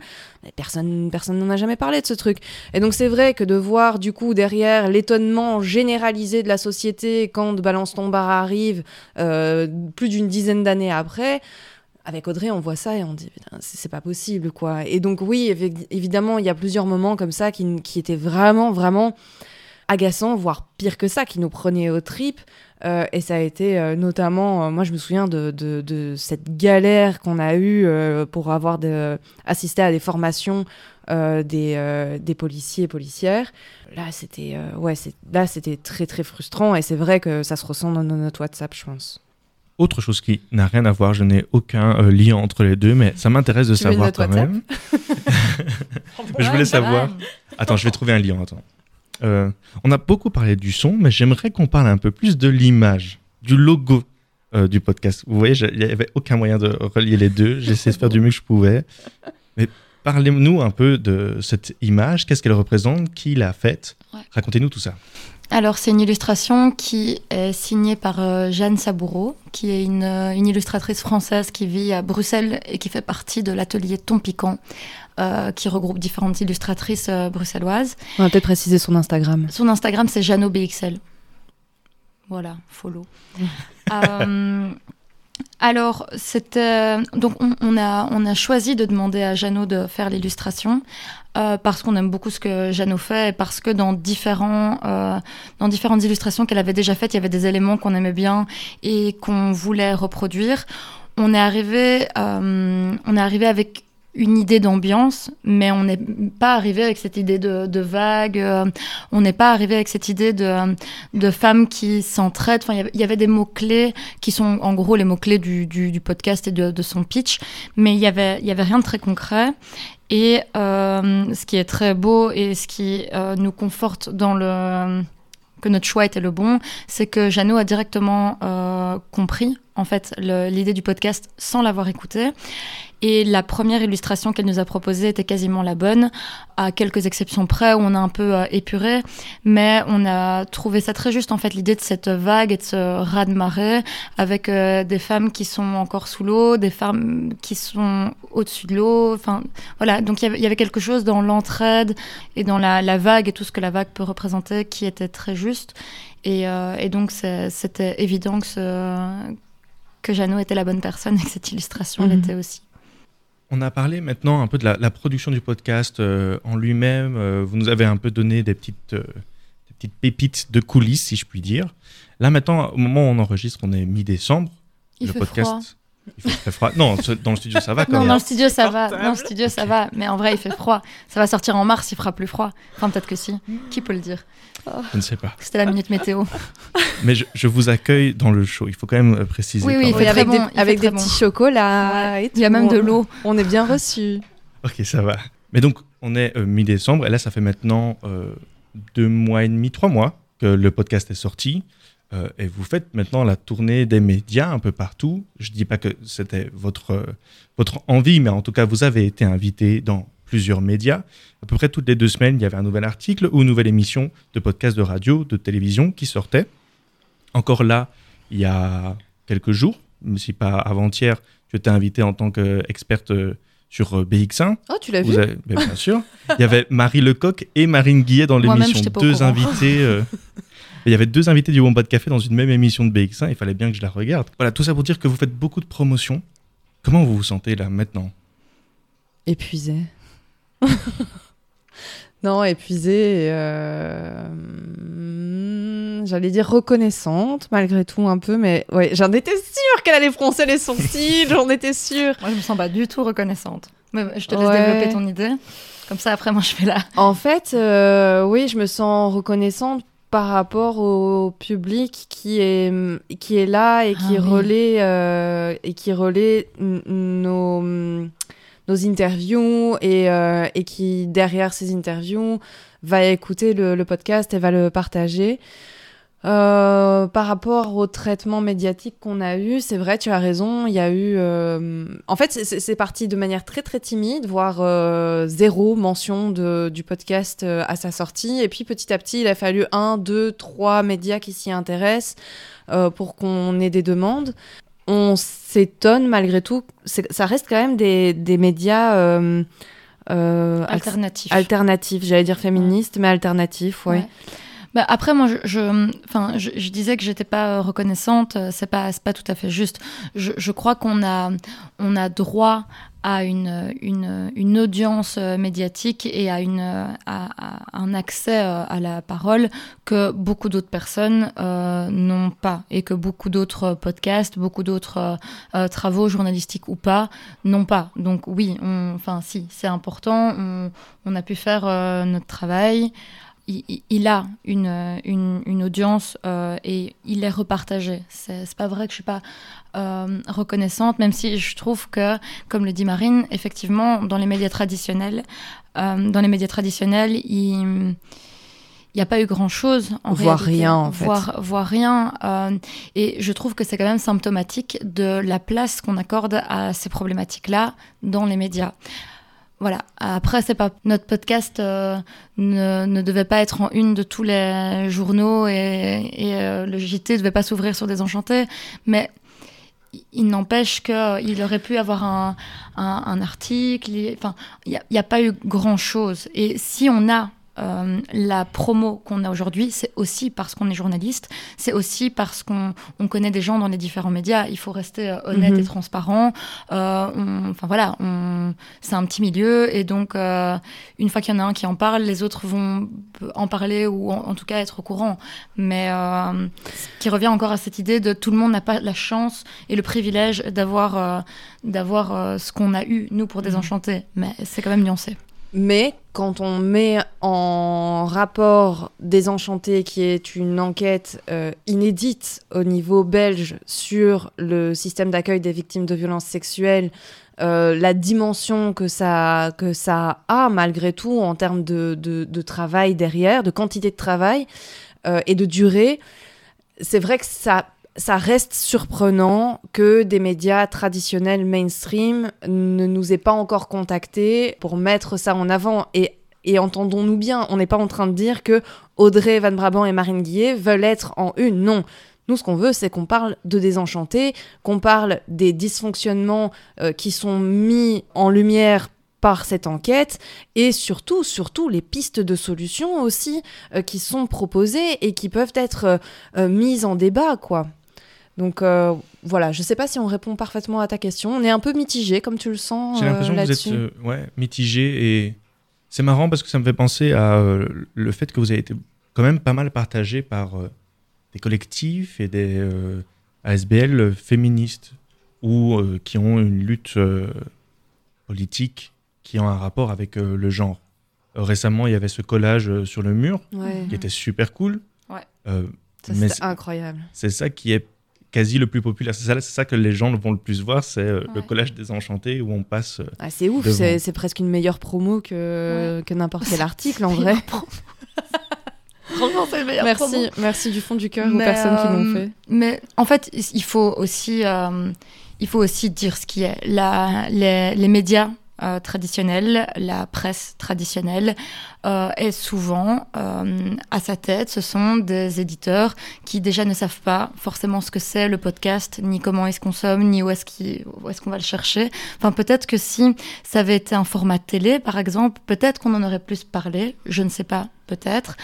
personne, personne n'en a jamais parlé de ce truc. Et donc c'est vrai que de voir du coup derrière l'étonnement généralisé de la société quand Balance ton bar arrive, plus d'une dizaine d'années après avec Audrey, on voit ça et on dit, c'est pas possible, quoi. Et donc, oui, évidemment, il y a plusieurs moments comme ça qui, étaient vraiment, vraiment agaçants, voire pire que ça, qui nous prenaient aux tripes. Euh, et ça a été euh, notamment, euh, moi je me souviens de, cette galère qu'on a eue pour avoir assisté à des formations des, policiers et policières. Là c'était ouais, là c'était très très frustrant et c'est vrai que ça se ressent dans notre WhatsApp, je pense. Autre chose qui n'a rien à voir, je n'ai aucun euh, lien entre les deux, mais ça m'intéresse de Tu savoir quand même. je voulais savoir. Attends, je vais trouver un lien. Attends. Euh, on a beaucoup parlé du son, mais j'aimerais qu'on parle un peu plus de l'image, du logo euh, du podcast. Vous voyez, il n'y avait aucun moyen de relier les deux. Essayé de faire du mieux que je pouvais. Mais parlez-nous un peu de cette image. Qu'est-ce qu'elle représente? Qui l'a faite? Ouais. Racontez-nous tout ça. Alors, c'est une illustration qui est signée par euh, Jeanne Saboureau, qui est une, euh, une illustratrice française qui vit à Bruxelles et qui fait partie de l'atelier Ton Piquant, euh, qui regroupe différentes illustratrices euh, bruxelloises. On va peut-être préciser son Instagram. Son Instagram, c'est Jeannot BXL. Voilà, follow. Alors, c'était donc on, on a on a choisi de demander à Jeannot de faire l'illustration euh, parce qu'on aime beaucoup ce que Jeannot fait et parce que dans différents euh, dans différentes illustrations qu'elle avait déjà faites, il y avait des éléments qu'on aimait bien et qu'on voulait reproduire. On est arrivé euh, on est arrivé avec une idée d'ambiance, mais on n'est pas arrivé avec cette idée de, de vague. euh, on n'est pas arrivé avec cette idée de, de femmes qui s'entraident. Enfin, il y avait- des mots-clés qui sont en gros les mots-clés du, du, podcast et de, son pitch, mais il y avait, y avait rien de très concret. Et euh, ce qui est très beau et ce qui euh, nous conforte dans le que notre choix était le bon, c'est que Jeannot a directement compris en fait l'idée du podcast sans l'avoir écouté. Et la première illustration qu'elle nous a proposée était quasiment la bonne, à quelques exceptions près où on a un peu euh, épuré, mais on a trouvé ça très juste en fait l'idée de cette vague et de ce raz de marée avec euh, des femmes qui sont encore sous l'eau, des femmes qui sont au-dessus de l'eau. Enfin voilà, donc il y avait- il y avait quelque chose dans l'entraide et dans la, la vague et tout ce que la vague peut représenter qui était très juste. Et, euh, et donc c'était évident que, ce- que Jeannot était la bonne personne et que cette illustration Mhm. l'était aussi. On a parlé maintenant un peu de la, la production du podcast euh, en lui-même. Euh, vous nous avez un peu donné des petites, euh, des petites pépites de coulisses, si je puis dire. Là maintenant, au moment où on enregistre, on est mi-décembre. Il le fait podcast. froid. Il fait très froid. Non, dans le studio ça va quand Non, même. dans le studio ça va. Dans le studio ça va. Mais en vrai, il fait froid. Ça va sortir en mars, il fera plus froid. Enfin, peut-être que si. Qui peut le dire Je ne sais pas. C'était la minute météo. Mais je, je vous accueille dans le show. Il faut quand même euh, préciser. Oui, oui, il même. fait avec des, bon, il fait avec très des bon. petits chocolats et tout. Il y a même de l'eau. On est bien reçus. Ok, ça va. Mais donc, on est euh, mi-décembre et là, ça fait maintenant euh, deux mois et demi, trois mois que le podcast est sorti. Euh, et vous faites maintenant la tournée des médias un peu partout. Je dis pas que c'était votre, euh, votre envie, mais en tout cas, vous avez été invité dans plusieurs médias. À peu près toutes les deux semaines, il y avait un nouvel article ou une nouvelle émission de podcast de radio, de télévision qui sortait. Encore là, il y a quelques jours, si pas avant-hier, je t'ai invité en tant qu'experte euh, sur euh, BX1. Oh, tu l'as vu avez- ben, Bien sûr. Il y avait Marie Lecoq et Marine Guillet dans l'émission. Deux invités. euh, Il y avait deux invités du Bon Pas de Café dans une même émission de BX1. Il fallait bien que je la regarde. Voilà, tout ça pour dire que vous faites beaucoup de promotions. Comment vous vous sentez là maintenant? Épuisée. non, épuisée. et, euh, hmm, J'allais dire reconnaissante, malgré tout, un peu, mais ouais, j'en étais sûre qu'elle allait froncer les sourcils, j'en étais sûre. Moi, je me sens pas du tout reconnaissante. Mais je te laisse Ouais. développer ton idée. Comme ça, après, moi, je fais là. En fait, euh, oui, je me sens reconnaissante par rapport au public qui est, qui est là et Ah qui oui. relaie, euh, et qui relaie nos, nos interviews et, euh, et qui, derrière ces interviews, va écouter le, le podcast et va le partager. Euh, par rapport au traitement médiatique qu'on a eu, c'est vrai, tu as raison, il y a eu... euh, En fait, c'est- parti de manière très très timide, voire euh, zéro mention de, du podcast à sa sortie. Et puis petit à petit, il a fallu un, deux, trois médias qui s'y intéressent pour qu'on ait des demandes. On s'étonne malgré tout, ça reste quand même des, des médias... euh, euh, Alternatif. alternatifs, j'allais dire féministes, mais alternatifs, ouais. Ouais. Bah, après, moi, je, je, enfin, je, je disais que j'étais pas euh, reconnaissante. euh, C'est pas, c'est pas tout à fait juste. Je, je crois qu'on a, on a droit à une, une, une, audience médiatique et à, une, à, un accès à la parole que beaucoup d'autres personnes n'ont pas et que beaucoup d'autres podcasts, beaucoup d'autres travaux journalistiques ou pas n'ont pas. Donc oui, enfin si, c'est important. On, on, a pu faire notre travail il, a une, une, audience euh, et il est repartagé. C'est pas vrai que je suis pas euh, reconnaissante, même si je trouve que, comme le dit Marine, effectivement, dans les médias traditionnels, euh, dans les médias traditionnels, il il n'y a pas eu grand chose en voire rien en fait. Voir, rien. et je trouve que c'est quand même symptomatique de la place qu'on accorde à ces problématiques-là dans les médias. Voilà. Après, c'est pas notre podcast euh, ne, devait pas être en une de tous les journaux et, euh, le JT devait pas s'ouvrir sur des enchantés, mais il n'empêche qu'il aurait pu avoir un, article. Enfin, il n'y a, pas eu grand chose. Et si on a euh, la promo qu'on a aujourd'hui, c'est aussi parce qu'on est journaliste, c'est aussi parce qu'on connaît des gens dans les différents médias. Il faut rester euh, honnête et mhm. transparent. Euh, enfin voilà, c'est un petit milieu et donc une fois qu'il y en a un qui en parle, les autres vont en parler ou en, tout cas être au courant. Mais qui revient encore à cette idée de tout le monde n'a pas la chance et le privilège d'avoir d'avoir ce qu'on a eu nous pour désenchanter. Mhm. Mais c'est quand même nuancé. Mais quand on met en rapport Désenchanté, qui est une enquête euh, inédite au niveau belge sur le système d'accueil des victimes de violences sexuelles, euh, la dimension que ça, que ça a malgré tout en termes de, de, travail derrière, de quantité de travail euh, et de durée, c'est vrai que ça ça reste surprenant que des médias traditionnels mainstream ne nous aient pas encore contactés pour mettre ça en avant. Et, entendons-nous bien, on n'est pas en train de dire que Audrey Van Brabant et Marine Guillet veulent être en une. Non. Nous, ce qu'on veut, c'est qu'on parle de désenchantés, qu'on parle des dysfonctionnements euh, qui sont mis en lumière par cette enquête et surtout, surtout les pistes de solutions aussi euh, qui sont proposées et qui peuvent être euh, mises en débat, quoi. Donc euh, voilà, je ne sais pas si on répond parfaitement à ta question. On est un peu mitigé, comme tu le sens. J'ai l'impression que vous êtes euh, ouais, mitigé et c'est marrant parce que ça me fait penser à euh, le fait que vous avez été quand même pas mal partagé par des collectifs et des ASBL féministes ou qui ont une lutte politique qui ont un rapport avec le genre. récemment, il y avait ce collage sur le mur qui était super cool. Ouais. C'était incroyable. C'est ça qui est quasi le plus populaire. C'est ça, ça, que les gens vont le plus voir, c'est euh, le collège des enchantés où on passe. Euh, ah, c'est ouf, c'est presque une meilleure promo que, que n'importe quel article en vrai. Franchement, c'est le meilleur merci, merci du fond du cœur aux personnes qui l'ont euh, fait. Mais en fait, il faut aussi, il faut aussi dire ce qui est. La, les, les médias euh, traditionnelle, la presse traditionnelle, euh, est souvent euh, à sa tête. Ce sont des éditeurs qui déjà ne savent pas forcément ce que c'est le podcast, ni comment il se consomme, ni où est-ce qu'on va le chercher. Enfin, peut-être que si ça avait été un format télé, par exemple, peut-être qu'on en aurait plus parlé. Je ne sais pas, peut-être.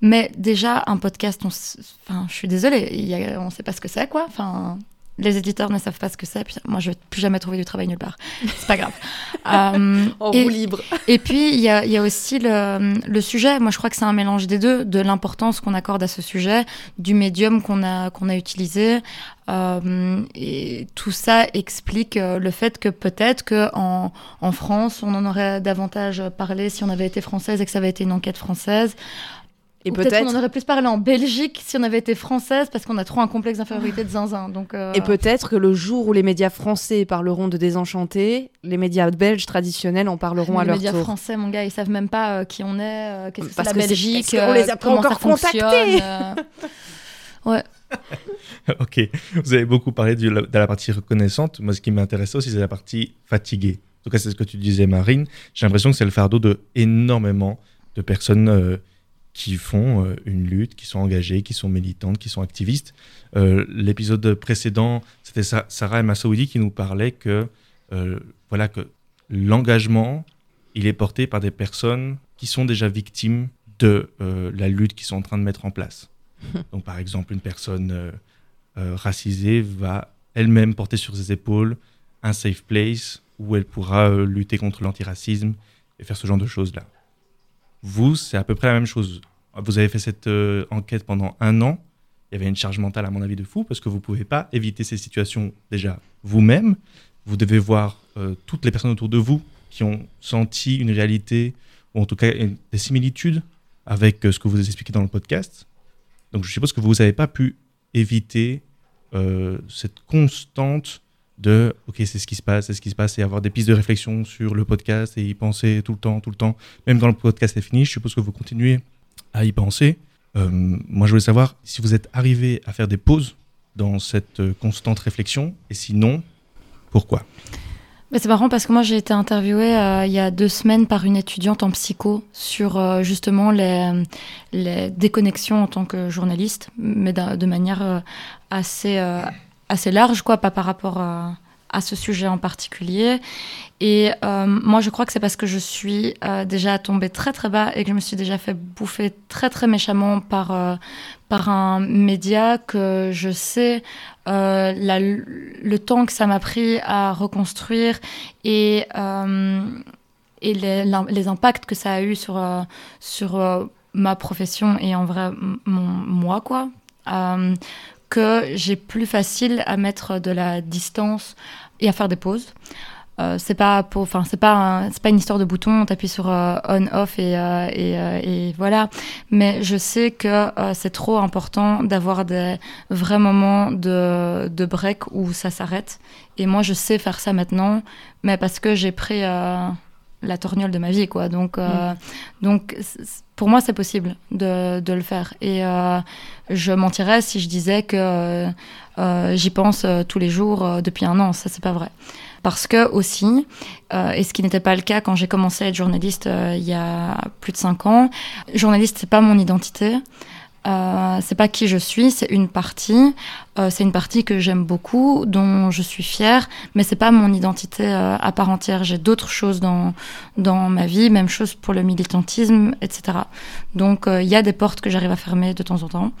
Mais déjà, un podcast, enfin, je suis désolée, on ne sait pas ce que c'est, quoi. Enfin, les éditeurs ne savent pas ce que c'est. Moi, je vais plus jamais trouver du travail nulle part. C'est pas grave. euh, en et, libre. et puis, il y a, y a, aussi le, le, sujet. Moi, je crois que c'est un mélange des deux, de l'importance qu'on accorde à ce sujet, du médium qu'on a, qu'on a utilisé. Euh, et tout ça explique euh, le fait que peut-être qu'en en France, on en aurait davantage parlé si on avait été française et que ça avait été une enquête française. Et peut-être qu'on aurait plus parlé en Belgique si on avait été française parce qu'on a trop un complexe d'infériorité de zinzin. Donc euh, Et peut-être que le jour où les médias français parleront de désenchantés, les médias belges traditionnels en parleront à leur tour. Les médias français, mon gars, ils savent même pas euh, qui on est, euh, qu'est-ce que c'est la Belgique, on les a pas encore contactés. ouais. ok, vous avez beaucoup parlé de la, de la partie reconnaissante. Moi, ce qui m'intéresse aussi, c'est la partie fatiguée. En tout cas, c'est ce que tu disais, Marine. J'ai l'impression que c'est le fardeau de énormément de personnes qui font euh, une lutte, qui sont engagées, qui sont militantes, qui sont activistes. Euh, l'épisode précédent, c'était Sarah Massaoudi qui nous parlait que, euh, voilà, que l'engagement, il est porté par des personnes qui sont déjà victimes de la lutte qu'ils sont en train de mettre en place. Donc, par exemple, une personne racisée va elle-même porter sur ses épaules un safe place où elle pourra lutter contre l'antiracisme et faire ce genre de choses-là. Vous, c'est à peu près la même chose. Vous avez fait cette euh, enquête pendant un an. Il y avait une charge mentale, à mon avis, de fou, parce que vous ne pouvez pas éviter ces situations déjà vous-même. Vous devez voir euh, toutes les personnes autour de vous qui ont senti une réalité, ou en tout cas des similitudes avec ce que vous avez expliqué dans le podcast. Donc je suppose que vous n'avez pas pu éviter cette constante de ok c'est ce qui se passe c'est ce qui se passe et avoir des pistes de réflexion sur le podcast et y penser tout le temps tout le temps. Même dans le podcast est fini je suppose que vous continuez à y penser. Euh, moi je voulais savoir si vous êtes arrivé à faire des pauses dans cette euh, constante réflexion et sinon pourquoi? C'est marrant parce que moi j'ai été interviewée euh, il y a deux semaines par une étudiante en psycho sur justement les, déconnexions en tant que journaliste, mais de manière assez assez large, quoi, pas par rapport à, ce sujet en particulier. Et euh, moi, je crois que c'est parce que je suis euh, déjà tombée très très bas et que je me suis déjà fait bouffer très très méchamment par, euh, par un média que je sais le temps que ça m'a pris à reconstruire et, et les, les, impacts que ça a eu sur, sur ma profession et en vrai mon, moi, quoi que j'ai plus facile à mettre de la distance et à faire des pauses. Euh, c'est pas pour, enfin c'est pas c'est pas une histoire de bouton, on t'appuie sur euh, on off et, euh, et, et, voilà. Mais je sais que c'est trop important d'avoir des vrais moments de, de break où ça s'arrête. Et moi je sais faire ça maintenant, mais parce que j'ai pris la torgnole de ma vie, quoi. Donc, euh, mm. donc pour moi, c'est possible de, de, le faire. Et euh, je mentirais si je disais que euh, j'y pense tous les jours depuis un an. Ça, c'est pas vrai. Parce que aussi, et ce qui n'était pas le cas quand j'ai commencé à être journaliste il y a plus de cinq ans, journaliste, c'est pas mon identité. Euh, c'est pas qui je suis, c'est une partie. Euh, c'est une partie que j'aime beaucoup, dont je suis fière, mais c'est pas mon identité euh, à part entière. J'ai d'autres choses dans dans ma vie, même chose pour le militantisme, etc. Donc il y a des portes que j'arrive à fermer de temps en temps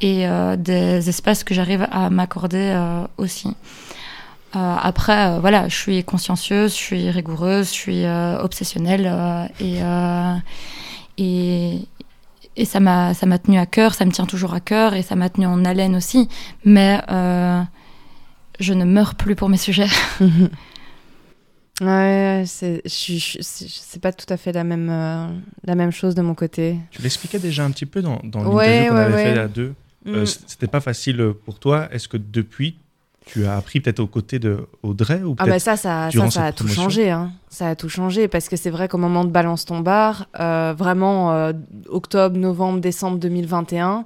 et des espaces que j'arrive à m'accorder aussi. après, voilà, je suis consciencieuse, je suis rigoureuse, je suis obsessionnelle et et, et ça m'a ça m'a tenu à cœur, ça me tient toujours à cœur et ça m'a tenu en haleine aussi. Mais euh, je ne meurs plus pour mes sujets. ouais, c'est c'est pas tout à fait la même euh, la même chose de mon côté. Tu l'expliquais déjà un petit peu dans, dans l'interview qu'on avait fait à deux. Euh, mm. C'était pas facile pour toi. Est-ce que depuis tu as appris peut-être aux côtés de Audrey ou Ah bah ça, ça, ça, ça a tout changé. Hein. Ça a tout changé parce que c'est vrai qu'au moment de Balance ton bar, euh, vraiment euh, octobre, novembre, décembre 2021,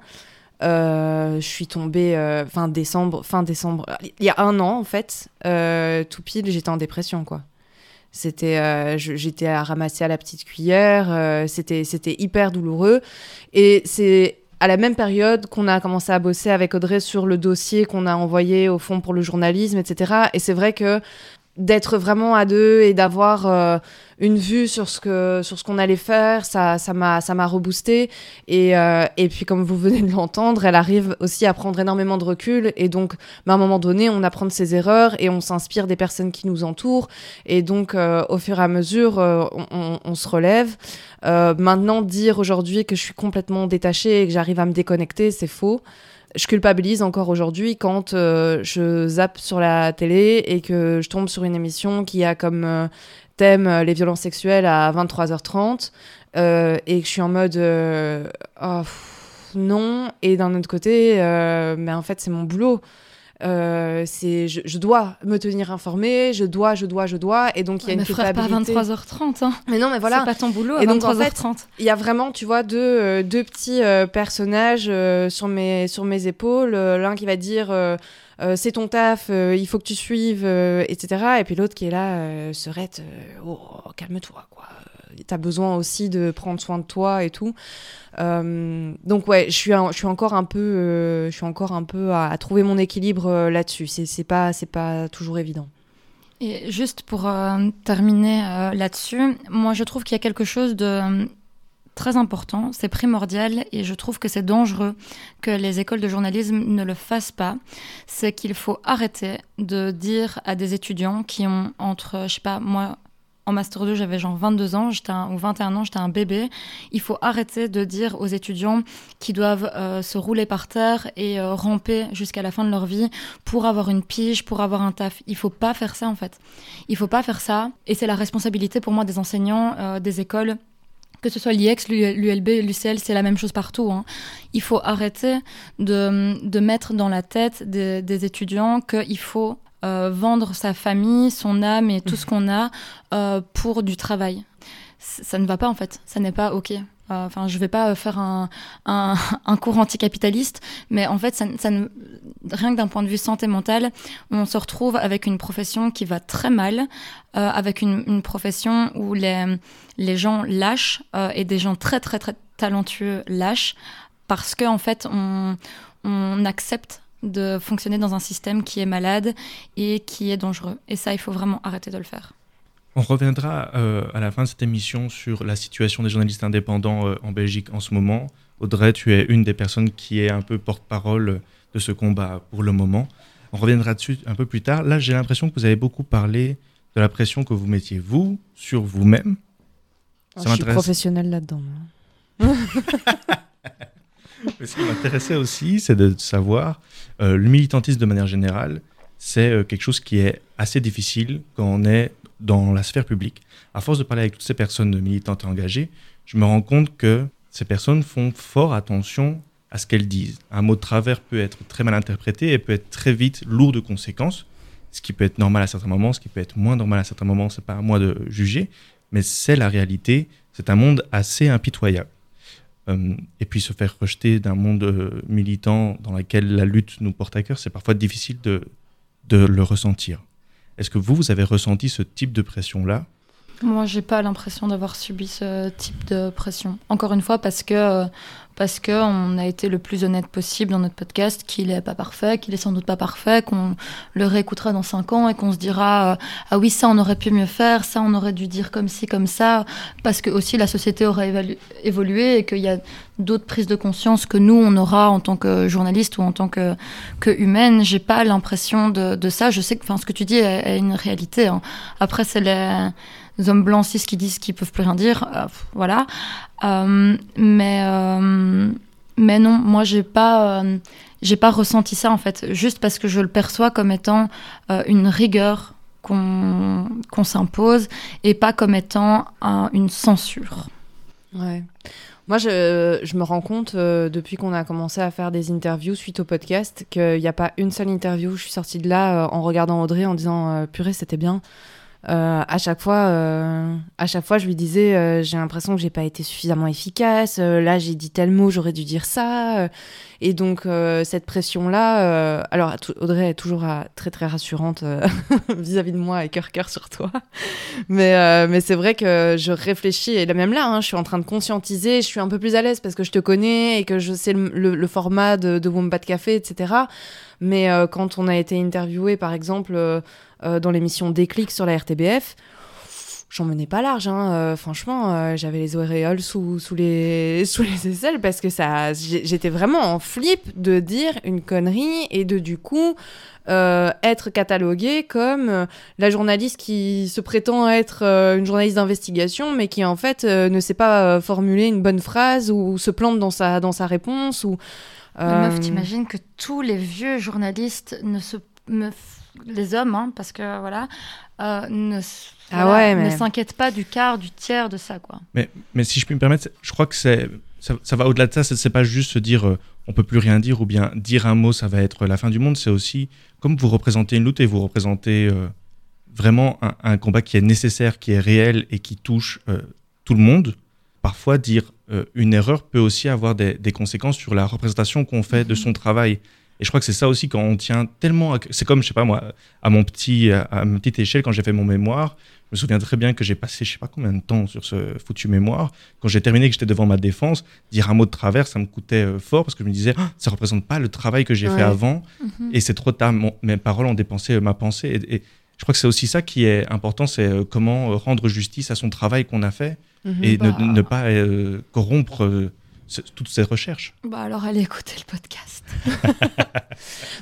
euh, je suis tombée fin décembre, fin décembre, il y a un an en fait, tout pile, j'étais en dépression quoi. C'était, j'étais à ramasser à la petite cuillère, c'était, c'était hyper douloureux et c'est à la même période qu'on a commencé à bosser avec Audrey sur le dossier qu'on a envoyé au fond pour le journalisme, etc. Et c'est vrai que d'être vraiment à deux et d'avoir euh, une vue sur ce que sur ce qu'on allait faire ça ça m'a ça m'a reboosté. Et euh, et puis comme vous venez de l'entendre elle arrive aussi à prendre énormément de recul. Et donc bah, à un moment donné on apprend de ses erreurs et on s'inspire des personnes qui nous entourent. Et donc euh, au fur et à mesure on, on, se relève. Maintenant dire aujourd'hui que je suis complètement détachée et que j'arrive à me déconnecter c'est faux je culpabilise encore aujourd'hui quand euh, je zappe sur la télé et que je tombe sur une émission qui a comme euh, thème euh, les violences sexuelles à 23h30 et que je suis en mode oh, non. Et d'un autre côté mais en fait c'est mon boulot euh, c'est je, dois me tenir informée, je dois, je dois, je dois, et donc il y a une culpabilité. pas 23h30. Hein. Mais non, mais voilà. C'est pas ton boulot. À et donc en fait, il y a vraiment, tu vois, deux, euh, deux petits euh, personnages sur mes sur mes épaules. L'un qui va dire. c'est ton taf, il faut que tu suives, etc. Et puis l'autre qui est là, serait, oh, calme-toi. T'as besoin aussi de prendre soin de toi et tout. Euh, donc ouais, je suis, je suis encore un peu, euh, je suis encore un peu à, trouver mon équilibre euh, là-dessus. C'est pas, c'est pas toujours évident. Et juste pour terminer là-dessus, moi je trouve qu'il y a quelque chose de très important, c'est primordial et je trouve que c'est dangereux que les écoles de journalisme ne le fassent pas. C'est qu'il faut arrêter de dire à des étudiants qui ont entre, je sais pas, moi, en Master 2, j'avais genre 22 ans, j'étais ou 21 ans, j'étais un bébé. Il faut arrêter de dire aux étudiants qui doivent euh, se rouler par terre et euh, ramper jusqu'à la fin de leur vie pour avoir une pige, pour avoir un taf. Il faut pas faire ça en fait. Il faut pas faire ça. Et c'est la responsabilité pour moi des enseignants, euh, des écoles que ce soit l'IEX, l'ULB, l'UCL, c'est la même chose partout. Hein. Il faut arrêter de, de, mettre dans la tête des, des étudiants qu'il faut euh, vendre sa famille, son âme et tout ce qu'on a euh, pour du travail. ça ne va pas en fait, ça n'est pas ok. Euh, enfin, je vais pas faire un, un, cours anticapitaliste, mais en fait, ça, rien que d'un point de vue santé mentale, on se retrouve avec une profession qui va très mal, avec une, profession où les, les gens lâchent et des gens très très très talentueux lâchent parce qu'en en fait, on, on accepte de fonctionner dans un système qui est malade et qui est dangereux. Et ça, il faut vraiment arrêter de le faire. On reviendra euh, à la fin de cette émission sur la situation des journalistes indépendants euh, en Belgique en ce moment. Audrey, tu es une des personnes qui est un peu porte-parole de ce combat pour le moment. On reviendra dessus un peu plus tard. Là, j'ai l'impression que vous avez beaucoup parlé de la pression que vous mettiez, vous, sur vous-même. Oh, je suis professionnel là-dedans. ce qui m'intéressait aussi, c'est de savoir, euh, le militantisme de manière générale, c'est euh, quelque chose qui est assez difficile quand on est dans la sphère publique. À force de parler avec toutes ces personnes militantes et engagées, je me rends compte que ces personnes font fort attention à ce qu'elles disent. Un mot de travers peut être très mal interprété et peut être très vite lourd de conséquences, ce qui peut être normal à certains moments, ce qui peut être moins normal à certains moments, c'est pas à moi de juger, mais c'est la réalité. C'est un monde assez impitoyable. Euh, et puis se faire rejeter d'un monde euh, militant dans lequel la lutte nous porte à cœur, c'est parfois difficile de, de le ressentir. Est-ce que vous, vous avez ressenti ce type de pression-là Moi, j'ai pas l'impression d'avoir subi ce type de pression. Encore une fois, parce que euh, parce qu'on a été le plus honnête possible dans notre podcast, qu'il n'est pas parfait, qu'il est sans doute pas parfait, qu'on le réécoutera dans cinq ans et qu'on se dira euh, ah oui ça on aurait pu mieux faire, ça on aurait dû dire comme ci comme ça, parce que aussi la société aurait évolué et qu'il y a d'autres prises de conscience que nous on aura en tant que journaliste ou en tant que, que humaine. J'ai pas l'impression de, de, ça. Je sais que enfin ce que tu dis est, une réalité. Hein. Après c'est les hommes blancs cis qui disent qu'ils peuvent plus rien dire, euh, voilà. Euh, mais euh, mais non, moi j'ai pas j'ai pas ressenti ça en fait, juste parce que je le perçois comme étant une rigueur qu'on qu'on s'impose et pas comme étant une censure. Ouais. Moi, je, je, me rends compte depuis qu'on a commencé à faire des interviews suite au podcast qu'il n'y a pas une seule interview où je suis sortie de là en regardant Audrey en disant purée, c'était bien. Euh, à chaque fois, euh, à chaque fois, je lui disais, euh, j'ai l'impression que j'ai pas été suffisamment efficace. là, j'ai dit tel mot, j'aurais dû dire ça. et donc cette pression-là, alors Audrey est toujours très très rassurante vis-à-vis de moi et cœur cœur sur toi. mais c'est vrai que je réfléchis et même là, hein, je suis en train de conscientiser. Je suis un peu plus à l'aise parce que je te connais et que je sais le, format de, de Wombat Café, etc. Mais quand on a été interviewé, par exemple euh, dans l'émission Déclic sur la RTBF, j'en menais pas large. Hein. Euh, franchement, euh, j'avais les auréoles sous, sous, les, sous les aisselles parce que ça, j'étais vraiment en flip de dire une connerie et de du coup être cataloguée comme la journaliste qui se prétend être une journaliste d'investigation mais qui en fait ne sait pas formuler une bonne phrase ou se plante dans sa, dans sa réponse. Ou, Meuf, t'imagines que tous les vieux journalistes ne se les hommes, hein, parce que voilà, euh, ne, ah ne s'inquiètent pas du quart, du tiers de ça, quoi. Mais, mais si je puis me permettre, je crois que c'est ça, va au-delà de ça. C'est pas juste se dire euh, on peut plus rien dire ou bien dire un mot, ça va être la fin du monde. C'est aussi comme vous représentez une lutte et vous représentez euh, vraiment un, combat qui est nécessaire, qui est réel et qui touche tout le monde. Parfois, dire une erreur peut aussi avoir des, des conséquences sur la représentation qu'on fait de son travail. Et je crois que c'est ça aussi quand on tient tellement. C'est comme, je sais pas moi, à, mon petit, à ma petite échelle, quand j'ai fait mon mémoire, je me souviens très bien que j'ai passé je sais pas combien de temps sur ce foutu mémoire. Quand j'ai terminé, que j'étais devant ma défense, dire un mot de travers, ça me coûtait euh, fort parce que je me disais, ah, ça représente pas le travail que j'ai fait avant mhm. et c'est trop tard. mes paroles ont dépensé euh, ma pensée. Et, je crois que c'est aussi ça qui est important, c'est euh, comment rendre justice à son travail qu'on a fait Mhm. et ne- Bah. ne, pas euh, corrompre euh, ce- toutes ces recherches. Bah alors allez écouter le podcast.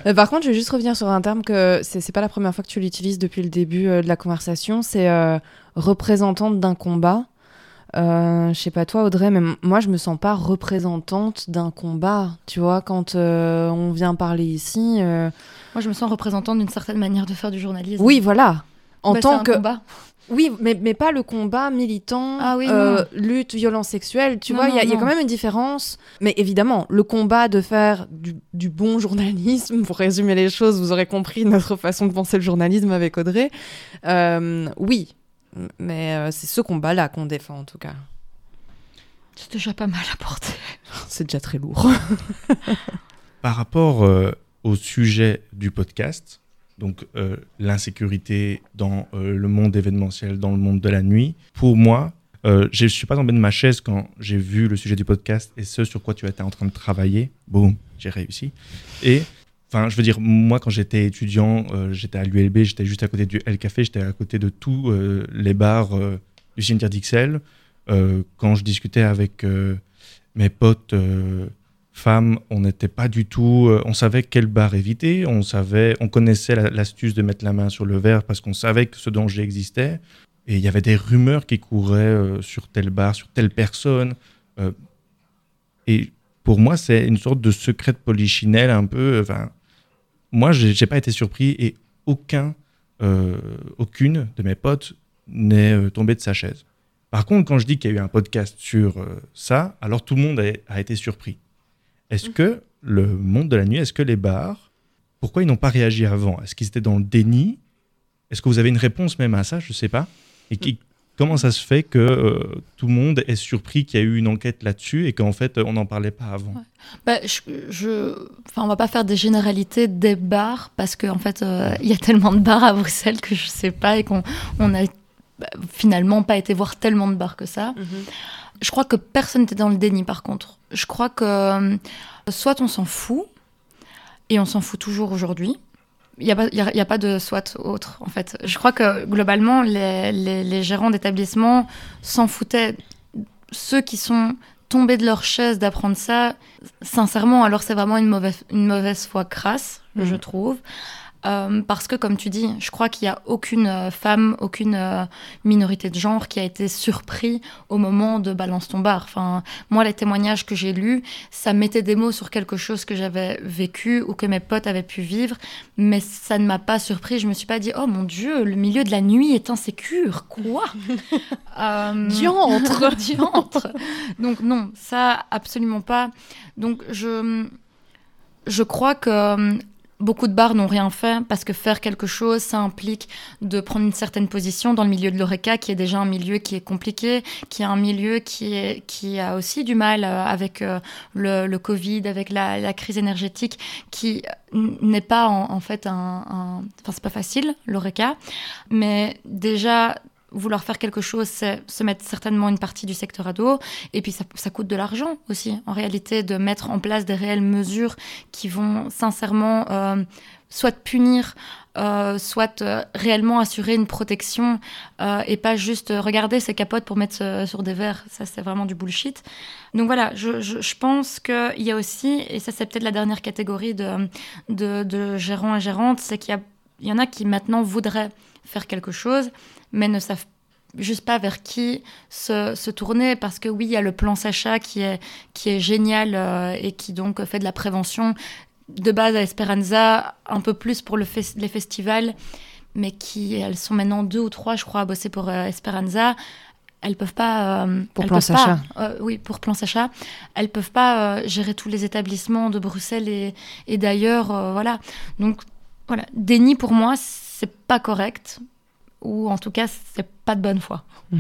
Par contre, je vais juste revenir sur un terme que c'est c'est pas la première fois que tu l'utilises depuis le début euh, de la conversation. C'est euh, représentante d'un combat. Euh, je sais pas toi, Audrey, mais moi, je me sens pas représentante d'un combat. Tu vois, quand euh, on vient parler ici. euh, Moi je me sens représentante d'une certaine manière de faire du journalisme. Oui, voilà. En Bah, tant que. combat. Oui, mais, mais pas le combat militant, Ah oui, euh, lutte, violence sexuelle. Tu Non, vois, il y, a- y quand même une différence. Mais évidemment, le combat de faire du, du bon journalisme, pour résumer les choses, vous aurez compris notre façon de penser le journalisme avec Audrey. Euh, oui, mais euh, c'est ce combat-là qu'on défend en tout cas. C'est déjà pas mal à porter. C'est déjà très lourd. Par rapport euh, au sujet du podcast, donc euh, l'insécurité dans euh, le monde événementiel, dans le monde de la nuit, pour moi, euh, je ne suis pas tombé de ma chaise quand j'ai vu le sujet du podcast et ce sur quoi tu étais en train de travailler. Boum, j'ai réussi. Et enfin, je veux dire, moi, quand j'étais étudiant, j'étais à l'ULB, j'étais juste à côté du L Café, j'étais à côté de tous les bars du cimetière d'Ixelles. Quand je discutais avec mes potes femmes, on n'était pas du tout. euh, on savait quel bar éviter, on savait, on connaissait la- l'astuce de mettre la main sur le verre parce qu'on savait que ce danger existait. Et il y avait des rumeurs qui couraient euh, sur tel bar, sur telle personne. euh, et pour moi, c'est une sorte de secret de polichinelle un peu. Enfin, moi, j'ai pas été surpris et aucun, aucune de mes potes n'est tombée de sa chaise. Par contre, quand je dis qu'il y a eu un podcast sur ça, alors tout le monde a été surpris. Est-ce que le monde de la nuit, est-ce que les bars, pourquoi ils n'ont pas réagi avant? Est-ce qu'ils étaient dans le déni? Est-ce que vous avez une réponse même à ça? Je ne sais pas. Et comment ça se fait que euh, tout le monde est surpris qu'il y a eu une enquête là-dessus et qu'en fait, on n'en parlait pas avant? Bah, je, enfin, on va pas faire des généralités des bars parce qu'en en fait, euh, il y a tellement de bars à Bruxelles que je sais pas et qu'on on a bah, finalement pas été voir tellement de bars que ça. Je crois que personne n'était dans le déni par contre. Je crois que euh, soit on s'en fout, et on s'en fout toujours aujourd'hui. Il n'y a, y a- y a pas de soit autre, en fait. Je crois que globalement, les, les- les gérants d'établissements s'en foutaient. Ceux qui sont tombés de leur chaise d'apprendre ça, sincèrement, alors c'est vraiment une mauvaise, une mauvaise foi crasse, Mhm. je trouve. Euh, parce que, comme tu dis, je crois qu'il n'y a aucune euh, femme, aucune euh, minorité de genre qui a été surpris au moment de Balance ton bar. Enfin, moi, les témoignages que j'ai lus, ça mettait des mots sur quelque chose que j'avais vécu ou que mes potes avaient pu vivre, mais ça ne m'a pas surpris. Je me suis pas dit, oh mon Dieu, le milieu de la nuit est insécure. Quoi? Euh, Diantre Diantre Donc non, ça absolument pas. Donc je je crois que beaucoup de bars n'ont rien fait parce que faire quelque chose, ça implique de prendre une certaine position dans le milieu de l'oreca, qui est déjà un milieu qui est compliqué, qui est un milieu qui est qui a aussi du mal euh, avec euh, le, Covid, avec la, crise énergétique, qui n- n'est pas en, fait un, un- enfin c'est pas facile l'oreca, mais déjà vouloir faire quelque chose, c'est se mettre certainement une partie du secteur à dos. Et puis, ça, coûte de l'argent aussi, en réalité, de mettre en place des réelles mesures qui vont sincèrement euh, soit punir, euh, soit euh, réellement assurer une protection et pas juste regarder ses capotes pour mettre sur des verres. Ça, c'est vraiment du bullshit. Donc voilà, je, je, je pense qu'il y a aussi, et ça, c'est peut-être la dernière catégorie de, de, de gérants et gérantes, c'est qu'il y en a qui maintenant voudraient faire quelque chose, mais ne savent juste pas vers qui se, se tourner parce que oui, il y a le plan Sacha qui est, qui est génial euh, et qui donc fait de la prévention de base à Esperanza, un peu plus pour le fes- les festivals, mais qui, elles sont maintenant deux ou trois, je crois, à bosser pour euh, Esperanza. Elles peuvent pas. euh, Pour Plan pas- Sacha. euh, oui, pour Plan Sacha. Elles peuvent pas gérer tous les établissements de Bruxelles et, et d'ailleurs, voilà. Donc, voilà. Déni pour moi, c'est pas correct, ou en tout cas, c'est pas de bonne foi.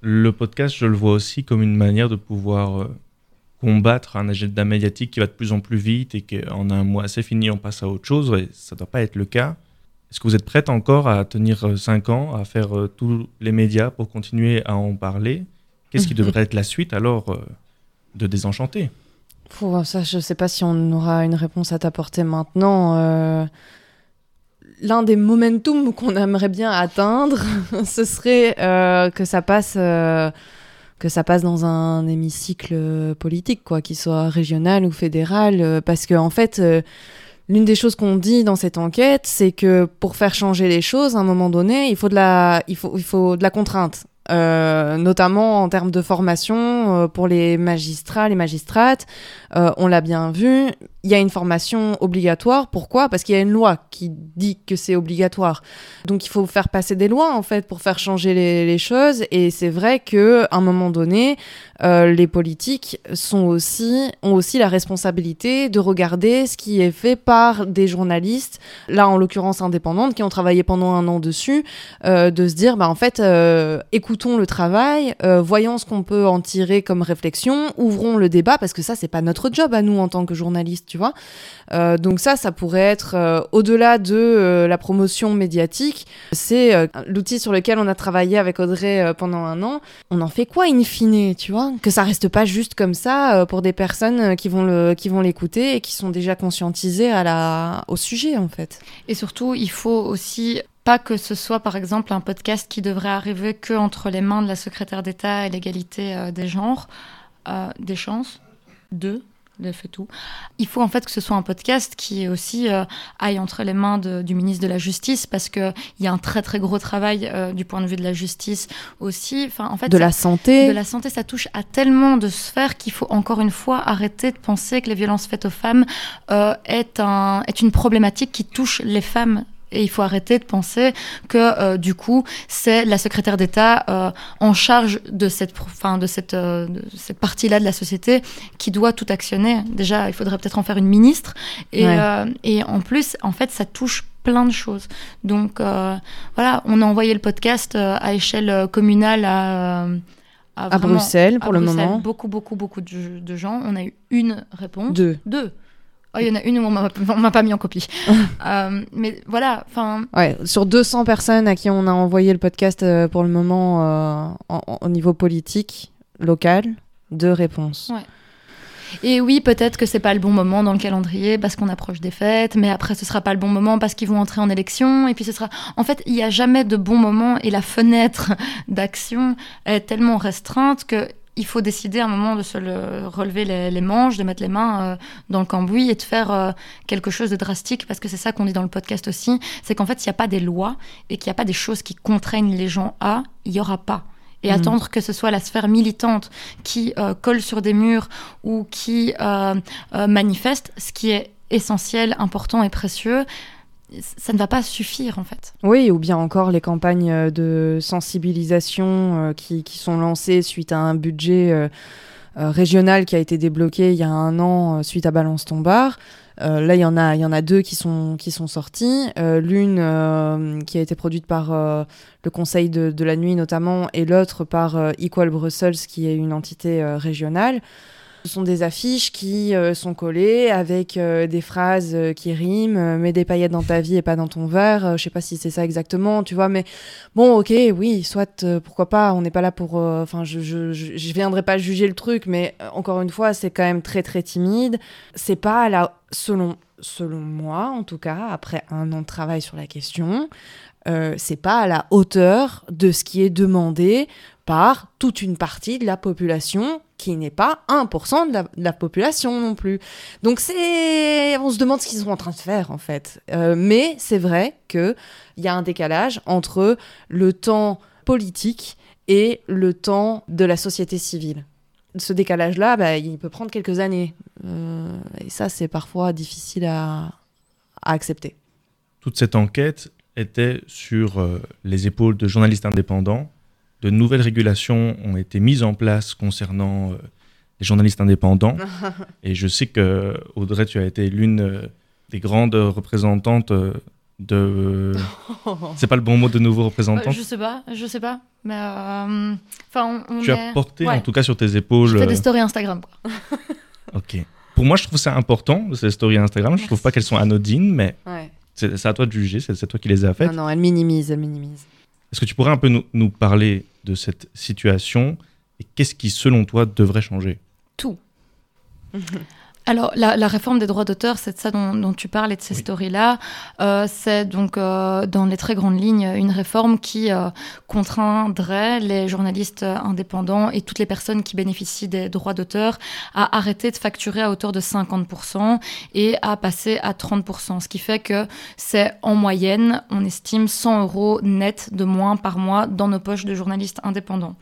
Le podcast, je le vois aussi comme une manière de pouvoir euh, combattre un agenda médiatique qui va de plus en plus vite et qu'en un mois, c'est fini, on passe à autre chose. Et ça ne doit pas être le cas. Est-ce que vous êtes prête encore à tenir 5 ans, à faire euh, tous les médias pour continuer à en parler? Qu'est-ce qui devrait être la suite alors euh, de Désenchanter? Pouh, ça, je sais pas si on aura une réponse à t'apporter maintenant. euh, L'un des momentum qu'on aimerait bien atteindre, ce serait euh, que ça passe euh, que ça passe dans un hémicycle politique, quoi, qu'il soit régional ou fédéral, parce que en fait. L'une des choses qu'on dit dans cette enquête, c'est que pour faire changer les choses, à un moment donné, il faut de la, il faut, il faut de la contrainte. Euh, notamment en termes de formation euh, pour les magistrats, les magistrates. Euh, on l'a bien vu, il y a une formation obligatoire. Pourquoi? Parce qu'il y a une loi qui dit que c'est obligatoire. Donc il faut faire passer des lois en fait pour faire changer les, choses. Et c'est vrai que à un moment donné, les politiques sont aussi ont aussi la responsabilité de regarder ce qui est fait par des journalistes, là en l'occurrence indépendantes, qui ont travaillé pendant un an dessus, de se dire bah en fait écoute écoutons le travail, euh, voyons ce qu'on peut en tirer comme réflexion, ouvrons le débat, parce que ça, c'est pas notre job à nous en tant que journalistes, tu vois. Euh, donc ça, ça pourrait être, euh, au-delà de la promotion médiatique, c'est l'outil sur lequel on a travaillé avec Audrey pendant un an. On en fait quoi, in fine, tu vois? Que ça reste pas juste comme ça pour des personnes qui vont l'écouter et qui sont déjà conscientisées à la, au sujet, en fait. Et surtout, il faut aussi pas que ce soit, par exemple, un podcast qui devrait arriver que entre les mains de la secrétaire d'État et l'égalité euh, des genres, euh, des chances, deux, de fait tout. Il faut en fait que ce soit un podcast qui aussi euh, aille entre les mains du ministre de la Justice parce qu'il y a un très très gros travail du point de vue de la justice aussi. Enfin, en fait, de la santé. De la santé, ça touche à tellement de sphères qu'il faut encore une fois arrêter de penser que les violences faites aux femmes est, un, est une problématique qui touche les femmes et il faut arrêter de penser que euh, du coup c'est la secrétaire d'État euh, en charge de cette, fin, de cette, euh, cette partie-là de la société qui doit tout actionner. Déjà, il faudrait peut-être en faire une ministre. Et, et en plus, en fait, ça touche plein de choses. Donc voilà, on a envoyé le podcast à échelle communale à... À, Bruxelles, pour le moment. Beaucoup, beaucoup, beaucoup de, de, gens. On a eu une réponse. Deux. Deux. Oh, il y en a une où on m'a pas mis en copie. Euh, mais voilà, enfin. Ouais, sur 200 personnes à qui on a envoyé le podcast euh, pour le moment euh, au niveau politique, local, deux réponses. Ouais. Et oui, peut-être que c'est pas le bon moment dans le calendrier parce qu'on approche des fêtes, mais après ce sera pas le bon moment parce qu'ils vont entrer en élection et puis ce sera. En fait, il n'y a jamais de bon moment et la fenêtre d'action est tellement restreinte que il faut décider à un moment de se relever les, manches, de mettre les mains euh, dans le cambouis et de faire euh, quelque chose de drastique, parce que c'est ça qu'on dit dans le podcast aussi, c'est qu'en fait, s'il n'y a pas des lois et qu'il n'y a pas des choses qui contraignent les gens à, il n'y aura pas. Et mm. attendre que ce soit la sphère militante qui euh, colle sur des murs ou qui manifeste, ce qui est essentiel, important et précieux, ça ne va pas suffire en fait. Oui, ou bien encore les campagnes euh, de sensibilisation euh, qui, qui, sont lancées suite à un budget euh, régional qui a été débloqué il y a un an suite à Balance ton bar. là, il y en a, il y en a deux qui sont qui sont sorties. L'une qui a été produite par le Conseil de, la nuit notamment, et l'autre par Equal Brussels, qui est une entité régionale. Ce sont des affiches qui euh, sont collées avec euh, des phrases euh, qui riment, mets des paillettes dans ta vie et pas dans ton verre. je sais pas si c'est ça exactement, tu vois, mais bon, ok, oui, soit pourquoi pas. On n'est pas là pour, enfin, je, je, je, viendrai pas juger le truc, mais encore une fois, c'est quand même très très timide. C'est pas là, selon selon moi, en tout cas, après un an de travail sur la question, c'est pas à la hauteur de ce qui est demandé par toute une partie de la population qui n'est pas 1% de la, population non plus. Donc c'est, on se demande ce qu'ils sont en train de faire en fait. Euh, mais c'est vrai qu'il y a un décalage entre le temps politique et le temps de la société civile. Ce décalage-là, bah, il peut prendre quelques années. Euh, et ça, c'est parfois difficile à, accepter. Toute cette enquête était sur euh, les épaules de journalistes indépendants de nouvelles régulations ont été mises en place concernant euh, les journalistes indépendants. et je sais que, Audrey, tu as été l'une euh, des grandes représentantes euh, de. C'est pas le bon mot de nouveau représentant Je sais pas, je sais pas. Mais enfin, tu as porté en tout cas sur tes épaules. Je fais des stories Instagram. Quoi. ok. Pour moi, je trouve ça important, ces stories Instagram. Je trouve pas qu'elles sont anodines, mais c'est à toi de juger, c'est toi qui les as faites. Non, non, elles minimisent, elles minimisent. Est-ce que tu pourrais un peu nous, nous parler de cette situation et qu'est-ce qui, selon toi, devrait changer? Tout. alors, la, réforme des droits d'auteur, c'est de ça dont, tu parles et de ces stories-là. Euh, c'est donc, euh, dans les très grandes lignes, une réforme qui euh, contraindrait les journalistes indépendants et toutes les personnes qui bénéficient des droits d'auteur à arrêter de facturer à hauteur de 50% et à passer à 30%. Ce qui fait que c'est en moyenne, on estime 100 euros net de moins par mois dans nos poches de journalistes indépendants.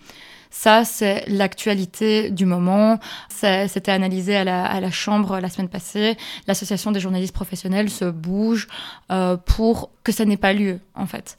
Ça, c'est l'actualité du moment. C'était analysé à la, Chambre la semaine passée. L'association des journalistes professionnels se bouge euh, pour que ça n'ait pas lieu, en fait.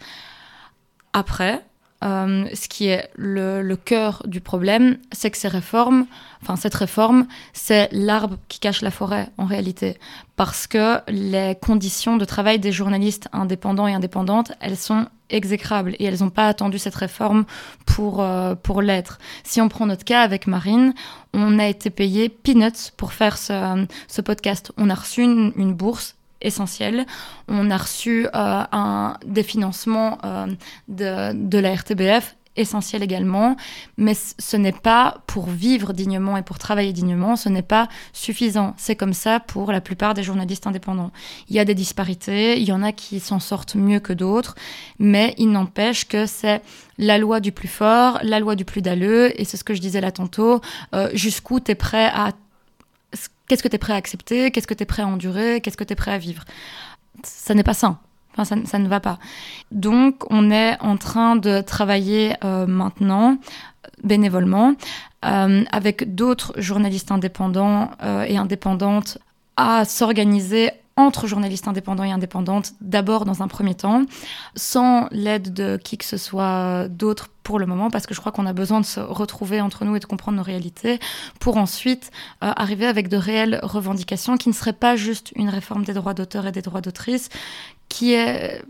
Après, euh, ce qui est le, cœur du problème, c'est que ces réformes, enfin cette réforme, c'est l'arbre qui cache la forêt en réalité, parce que les conditions de travail des journalistes indépendants et indépendantes, elles sont exécrables et elles n'ont pas attendu cette réforme pour, euh, pour l'être. Si on prend notre cas avec Marine, on a été payé peanuts pour faire ce, podcast. On a reçu une bourse essentiel. On a reçu euh, un, des financements euh, de, de la RTBF essentiel également, mais ce n'est pas pour vivre dignement et pour travailler dignement, ce n'est pas suffisant. C'est comme ça pour la plupart des journalistes indépendants. Il y a des disparités, il y en a qui s'en sortent mieux que d'autres, mais il n'empêche que c'est la loi du plus fort, la loi du plus dalleux, et c'est ce que je disais là tantôt, euh, jusqu'où tu es prêt à Qu'est-ce que tu es prêt à accepter Qu'est-ce que tu es prêt à endurer Qu'est-ce que tu es prêt à vivre Ça n'est pas sain. Enfin, ça, ne va pas. Donc, on est en train de travailler euh, maintenant bénévolement euh, avec d'autres journalistes indépendants euh, et indépendantes à s'organiser entre journalistes indépendants et indépendantes, d'abord dans un premier temps, sans l'aide de qui que ce soit d'autre pour le moment, parce que je crois qu'on a besoin de se retrouver entre nous et de comprendre nos réalités, pour ensuite arriver avec de réelles revendications qui ne seraient pas juste une réforme des droits d'auteur et des droits d'autrice, qui est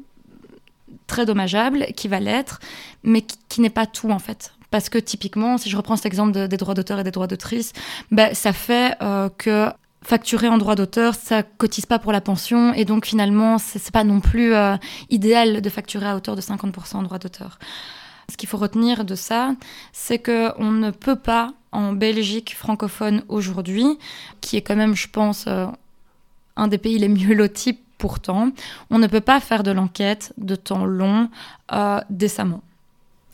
très dommageable, qui va l'être, mais qui, n'est pas tout en fait. Parce que typiquement, si je reprends cet exemple des droits d'auteur et des droits d'autrice, ben, ça fait euh, que facturer en droit d'auteur, ça cotise pas pour la pension et donc finalement c'est pas non plus euh, idéal de facturer à hauteur de 50% en droit d'auteur. Ce qu'il faut retenir de ça, c'est que on ne peut pas en Belgique francophone aujourd'hui, qui est quand même, je pense, euh, un des pays les mieux lotis pourtant, on ne peut pas faire de l'enquête de temps long euh, décemment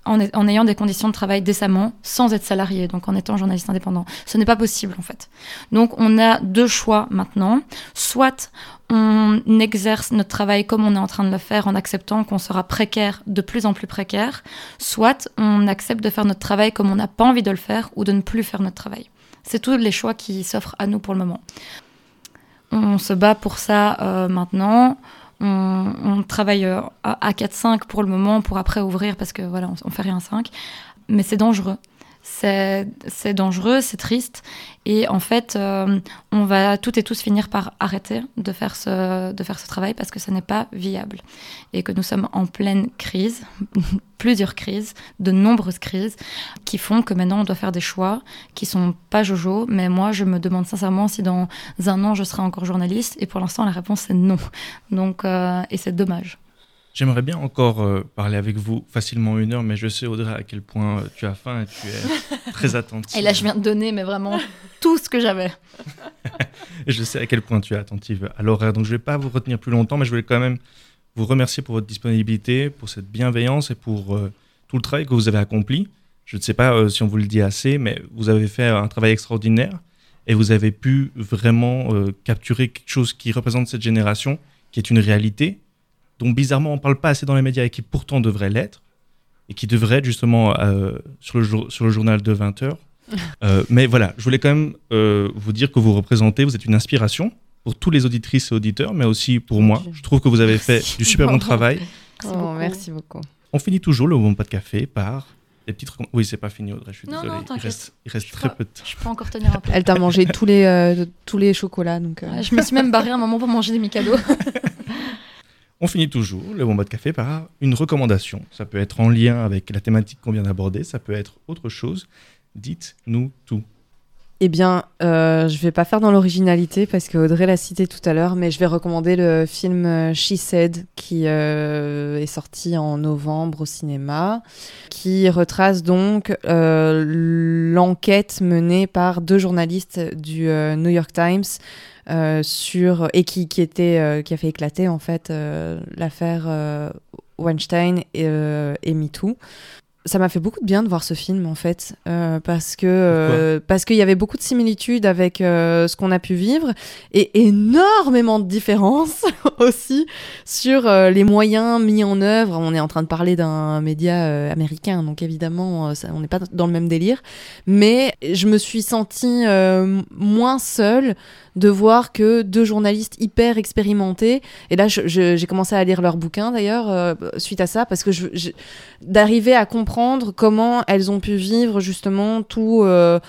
en, ayant des conditions de travail décemment, sans être salarié, donc en étant journaliste indépendant. Ce n'est pas possible en fait. Donc on a deux choix maintenant. Soit on exerce notre travail comme on est en train de le faire en acceptant qu'on sera précaire, de plus en plus précaire, soit on accepte de faire notre travail comme on n'a pas envie de le faire ou de ne plus faire notre travail. C'est tous les choix qui s'offrent à nous pour le moment. On se bat pour ça euh, maintenant. On, travaille euh, à 4-5 pour le moment, pour après ouvrir parce que voilà, on, fait rien 5. Mais c'est dangereux. C'est dangereux, c'est triste. Et en fait, euh, on va toutes et tous finir par arrêter de faire ce, travail parce que ce n'est pas viable. Et que nous sommes en pleine crise, plusieurs crises, de nombreuses crises, qui font que maintenant on doit faire des choix qui sont pas jojo. Mais moi, je me demande sincèrement si dans un an je serai encore journaliste. Et pour l'instant, la réponse c'est non. Donc, euh, et c'est dommage. J'aimerais bien encore euh, parler avec vous facilement une heure, mais je sais, Audrey, à quel point euh, tu as faim et tu es très attentive. Et là, je viens de donner, mais vraiment tout ce que j'avais. je sais à quel point tu es attentive à l'horaire. Donc, je ne vais pas vous retenir plus longtemps, mais je voulais quand même vous remercier pour votre disponibilité, pour cette bienveillance et pour euh, tout le travail que vous avez accompli. Je ne sais pas si on vous le dit assez, mais vous avez fait un travail extraordinaire et vous avez pu vraiment capturer quelque chose qui représente cette génération, qui est une réalité dont bizarrement on ne parle pas assez dans les médias et qui pourtant devrait l'être, et qui devrait être justement euh, sur, le sur le journal de 20h. Euh, mais voilà, je voulais quand même euh, vous dire que vous représentez, vous êtes une inspiration pour tous les auditrices et auditeurs, mais aussi pour moi. Je trouve que vous avez fait du super bon travail. Oh, merci beaucoup. On finit toujours le bon pas de café par des petites Oui, c'est pas fini, Audrey, je suis désolé. il reste, il reste très peu de temps. Je peux encore tenir un peu. Elle t'a mangé tous les, tous les chocolats. Donc, je me suis même barré un moment pour manger des Mikado. On finit toujours le bon de café par une recommandation. Ça peut être en lien avec la thématique qu'on vient d'aborder, ça peut être autre chose. Dites-nous tout. Eh bien, euh, je vais pas faire dans l'originalité parce que Audrey l'a cité tout à l'heure, mais je vais recommander le film She Said qui euh, est sorti en novembre au cinéma, qui retrace donc euh, l'enquête menée par deux journalistes du New York Times sur et qui, a fait éclater en fait l'affaire Weinstein et, et MeToo. Ça m'a fait beaucoup de bien de voir ce film en fait euh, parce que euh, parce qu'il y avait beaucoup de similitudes avec euh, ce qu'on a pu vivre et énormément de différences aussi sur les moyens mis en œuvre. On est en train de parler d'un média américain donc évidemment ça- on n'est pas dans le même délire, mais je me suis sentie moins seule de voir que deux journalistes hyper expérimentés et là j'ai commencé à lire leurs bouquins d'ailleurs euh, suite à ça parce que d'arriver à comprendre comment elles ont pu vivre justement tout, euh,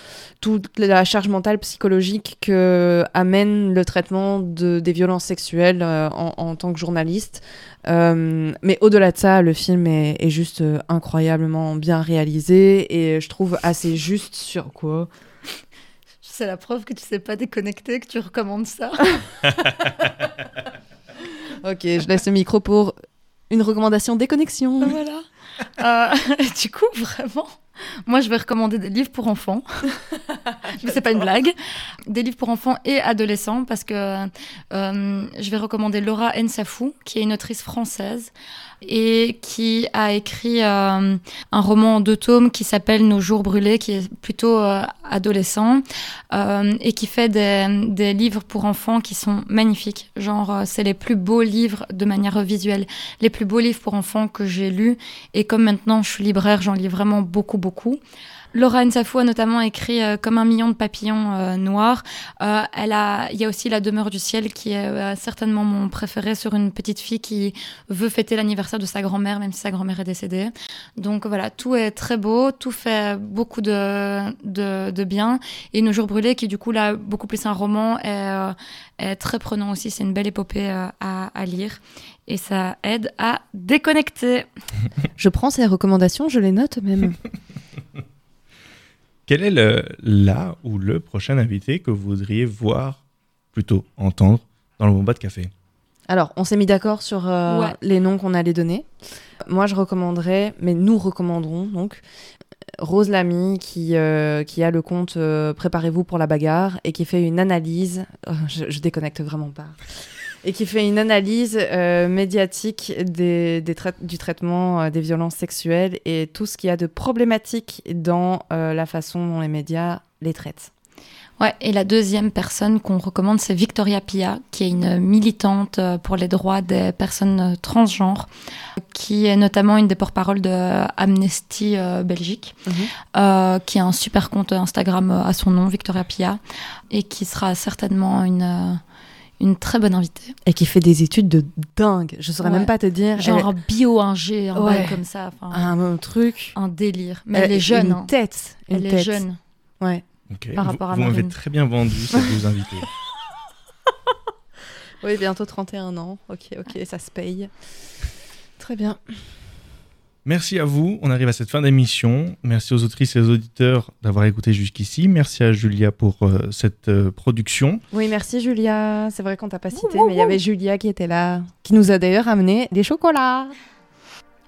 toute la charge mentale psychologique que amène le traitement de, des violences sexuelles euh, en, tant que journaliste. Mais au-delà de ça, le film est, est juste incroyablement bien réalisé et je trouve assez juste sur quoi. C'est la preuve que tu sais pas déconnecter, que tu recommandes ça. Ok, je laisse le micro pour une recommandation déconnexion. voilà. Euh, du coup, vraiment, moi, je vais recommander des livres pour enfants. Mais c'est pas une blague. Des livres pour enfants et adolescents parce que euh, je vais recommander Laura Nsafou, qui est une autrice française et qui a écrit euh, un roman en deux tomes qui s'appelle Nos jours brûlés, qui est plutôt euh, adolescent euh, et qui fait des, des livres pour enfants qui sont magnifiques. Genre, euh, c'est les plus beaux livres de manière visuelle, les plus beaux livres pour enfants que j'ai lus. Et comme maintenant je suis libraire, j'en lis vraiment beaucoup, beaucoup. Laura Nsafou a notamment écrit euh, Comme un million de papillons euh, noirs. Euh, elle a, il y a aussi La demeure du ciel qui est euh, certainement mon préféré sur une petite fille qui veut fêter l'anniversaire de sa grand-mère, même si sa grand-mère est décédée. Donc voilà, tout est très beau, tout fait beaucoup de, de, de bien. Et Nos jours brûlés, qui du coup là beaucoup plus un roman, est, euh, est très prenant aussi. C'est une belle épopée euh, à, à lire et ça aide à déconnecter. Je prends ces recommandations, je les note même. Quel est le, la ou le prochain invité que vous voudriez voir, plutôt entendre, dans le Bomba de Café? Alors, on s'est mis d'accord sur euh, Ouais. les noms qu'on allait donner. Moi, je recommanderais, mais nous recommanderons donc Rose Lamy qui, euh, qui a le compte euh, Préparez-vous pour la bagarre et qui fait une analyse. Oh, je, je déconnecte vraiment pas. Et qui fait une analyse euh, médiatique des, des trai- du traitement euh, des violences sexuelles et tout ce qu'il y a de problématique dans euh, la façon dont les médias les traitent. Ouais, et la deuxième personne qu'on recommande, c'est Victoria Pia, qui est une militante pour les droits des personnes transgenres, qui est notamment une des porte-paroles de Amnesty euh, Belgique, Mhm. euh, qui a un super compte Instagram à son nom, Victoria Pia, et qui sera certainement une, une très bonne invitée. Et qui fait des études de dingue. Je saurais Ouais. même pas te dire. Genre Elle- un bio, un G, un Ouais. bail comme ça, un truc. un délire. Mais elle est jeune, Une hein. tête. Une elle est jeune. Ouais. Ok. Par Vous- rapport à Vous, m'avez très bien vendu ces deux invités. Oui, bientôt 31 ans. Ok, ok, ça se paye. Très bien. Merci à vous. On arrive à cette fin d'émission. Merci aux autrices et aux auditeurs d'avoir écouté jusqu'ici. Merci à Julia pour euh, cette euh, production. Oui, merci Julia. C'est vrai qu'on t'a pas cité, mais il y avait Julia qui était là, qui nous a d'ailleurs amené des chocolats.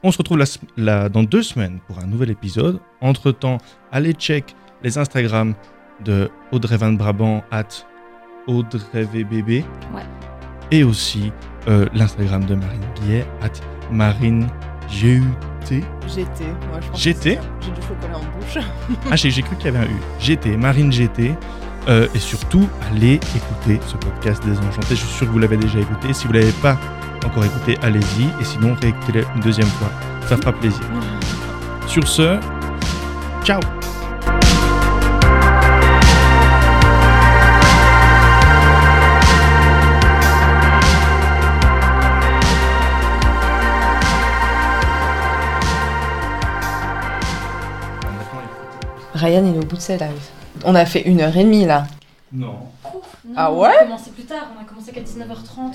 On se retrouve la, dans deux semaines pour un nouvel épisode. Entre-temps, allez check les Instagram de Audrey Van Brabant at AudreyVBB. Ouais. Et aussi euh, l'Instagram de Marine Guillet at Marine GUT. GT. Moi, je pense GT? J'ai du chocolat en bouche. Ah, j'ai j'ai cru qu'il y avait un U. GT, Marine GT. Euh, et surtout, allez écouter ce podcast Désenchanté. Je suis sûr que vous l'avez déjà écouté. Si vous ne l'avez pas encore écouté, allez-y. Et sinon, réécoutez-le une deuxième fois. Ça fera plaisir. Sur ce, ciao Ryan, il est au bout de ses lives. On a fait une heure et demie là. Non. Ah ouais On a commencé plus tard, on a commencé qu'à 19h30.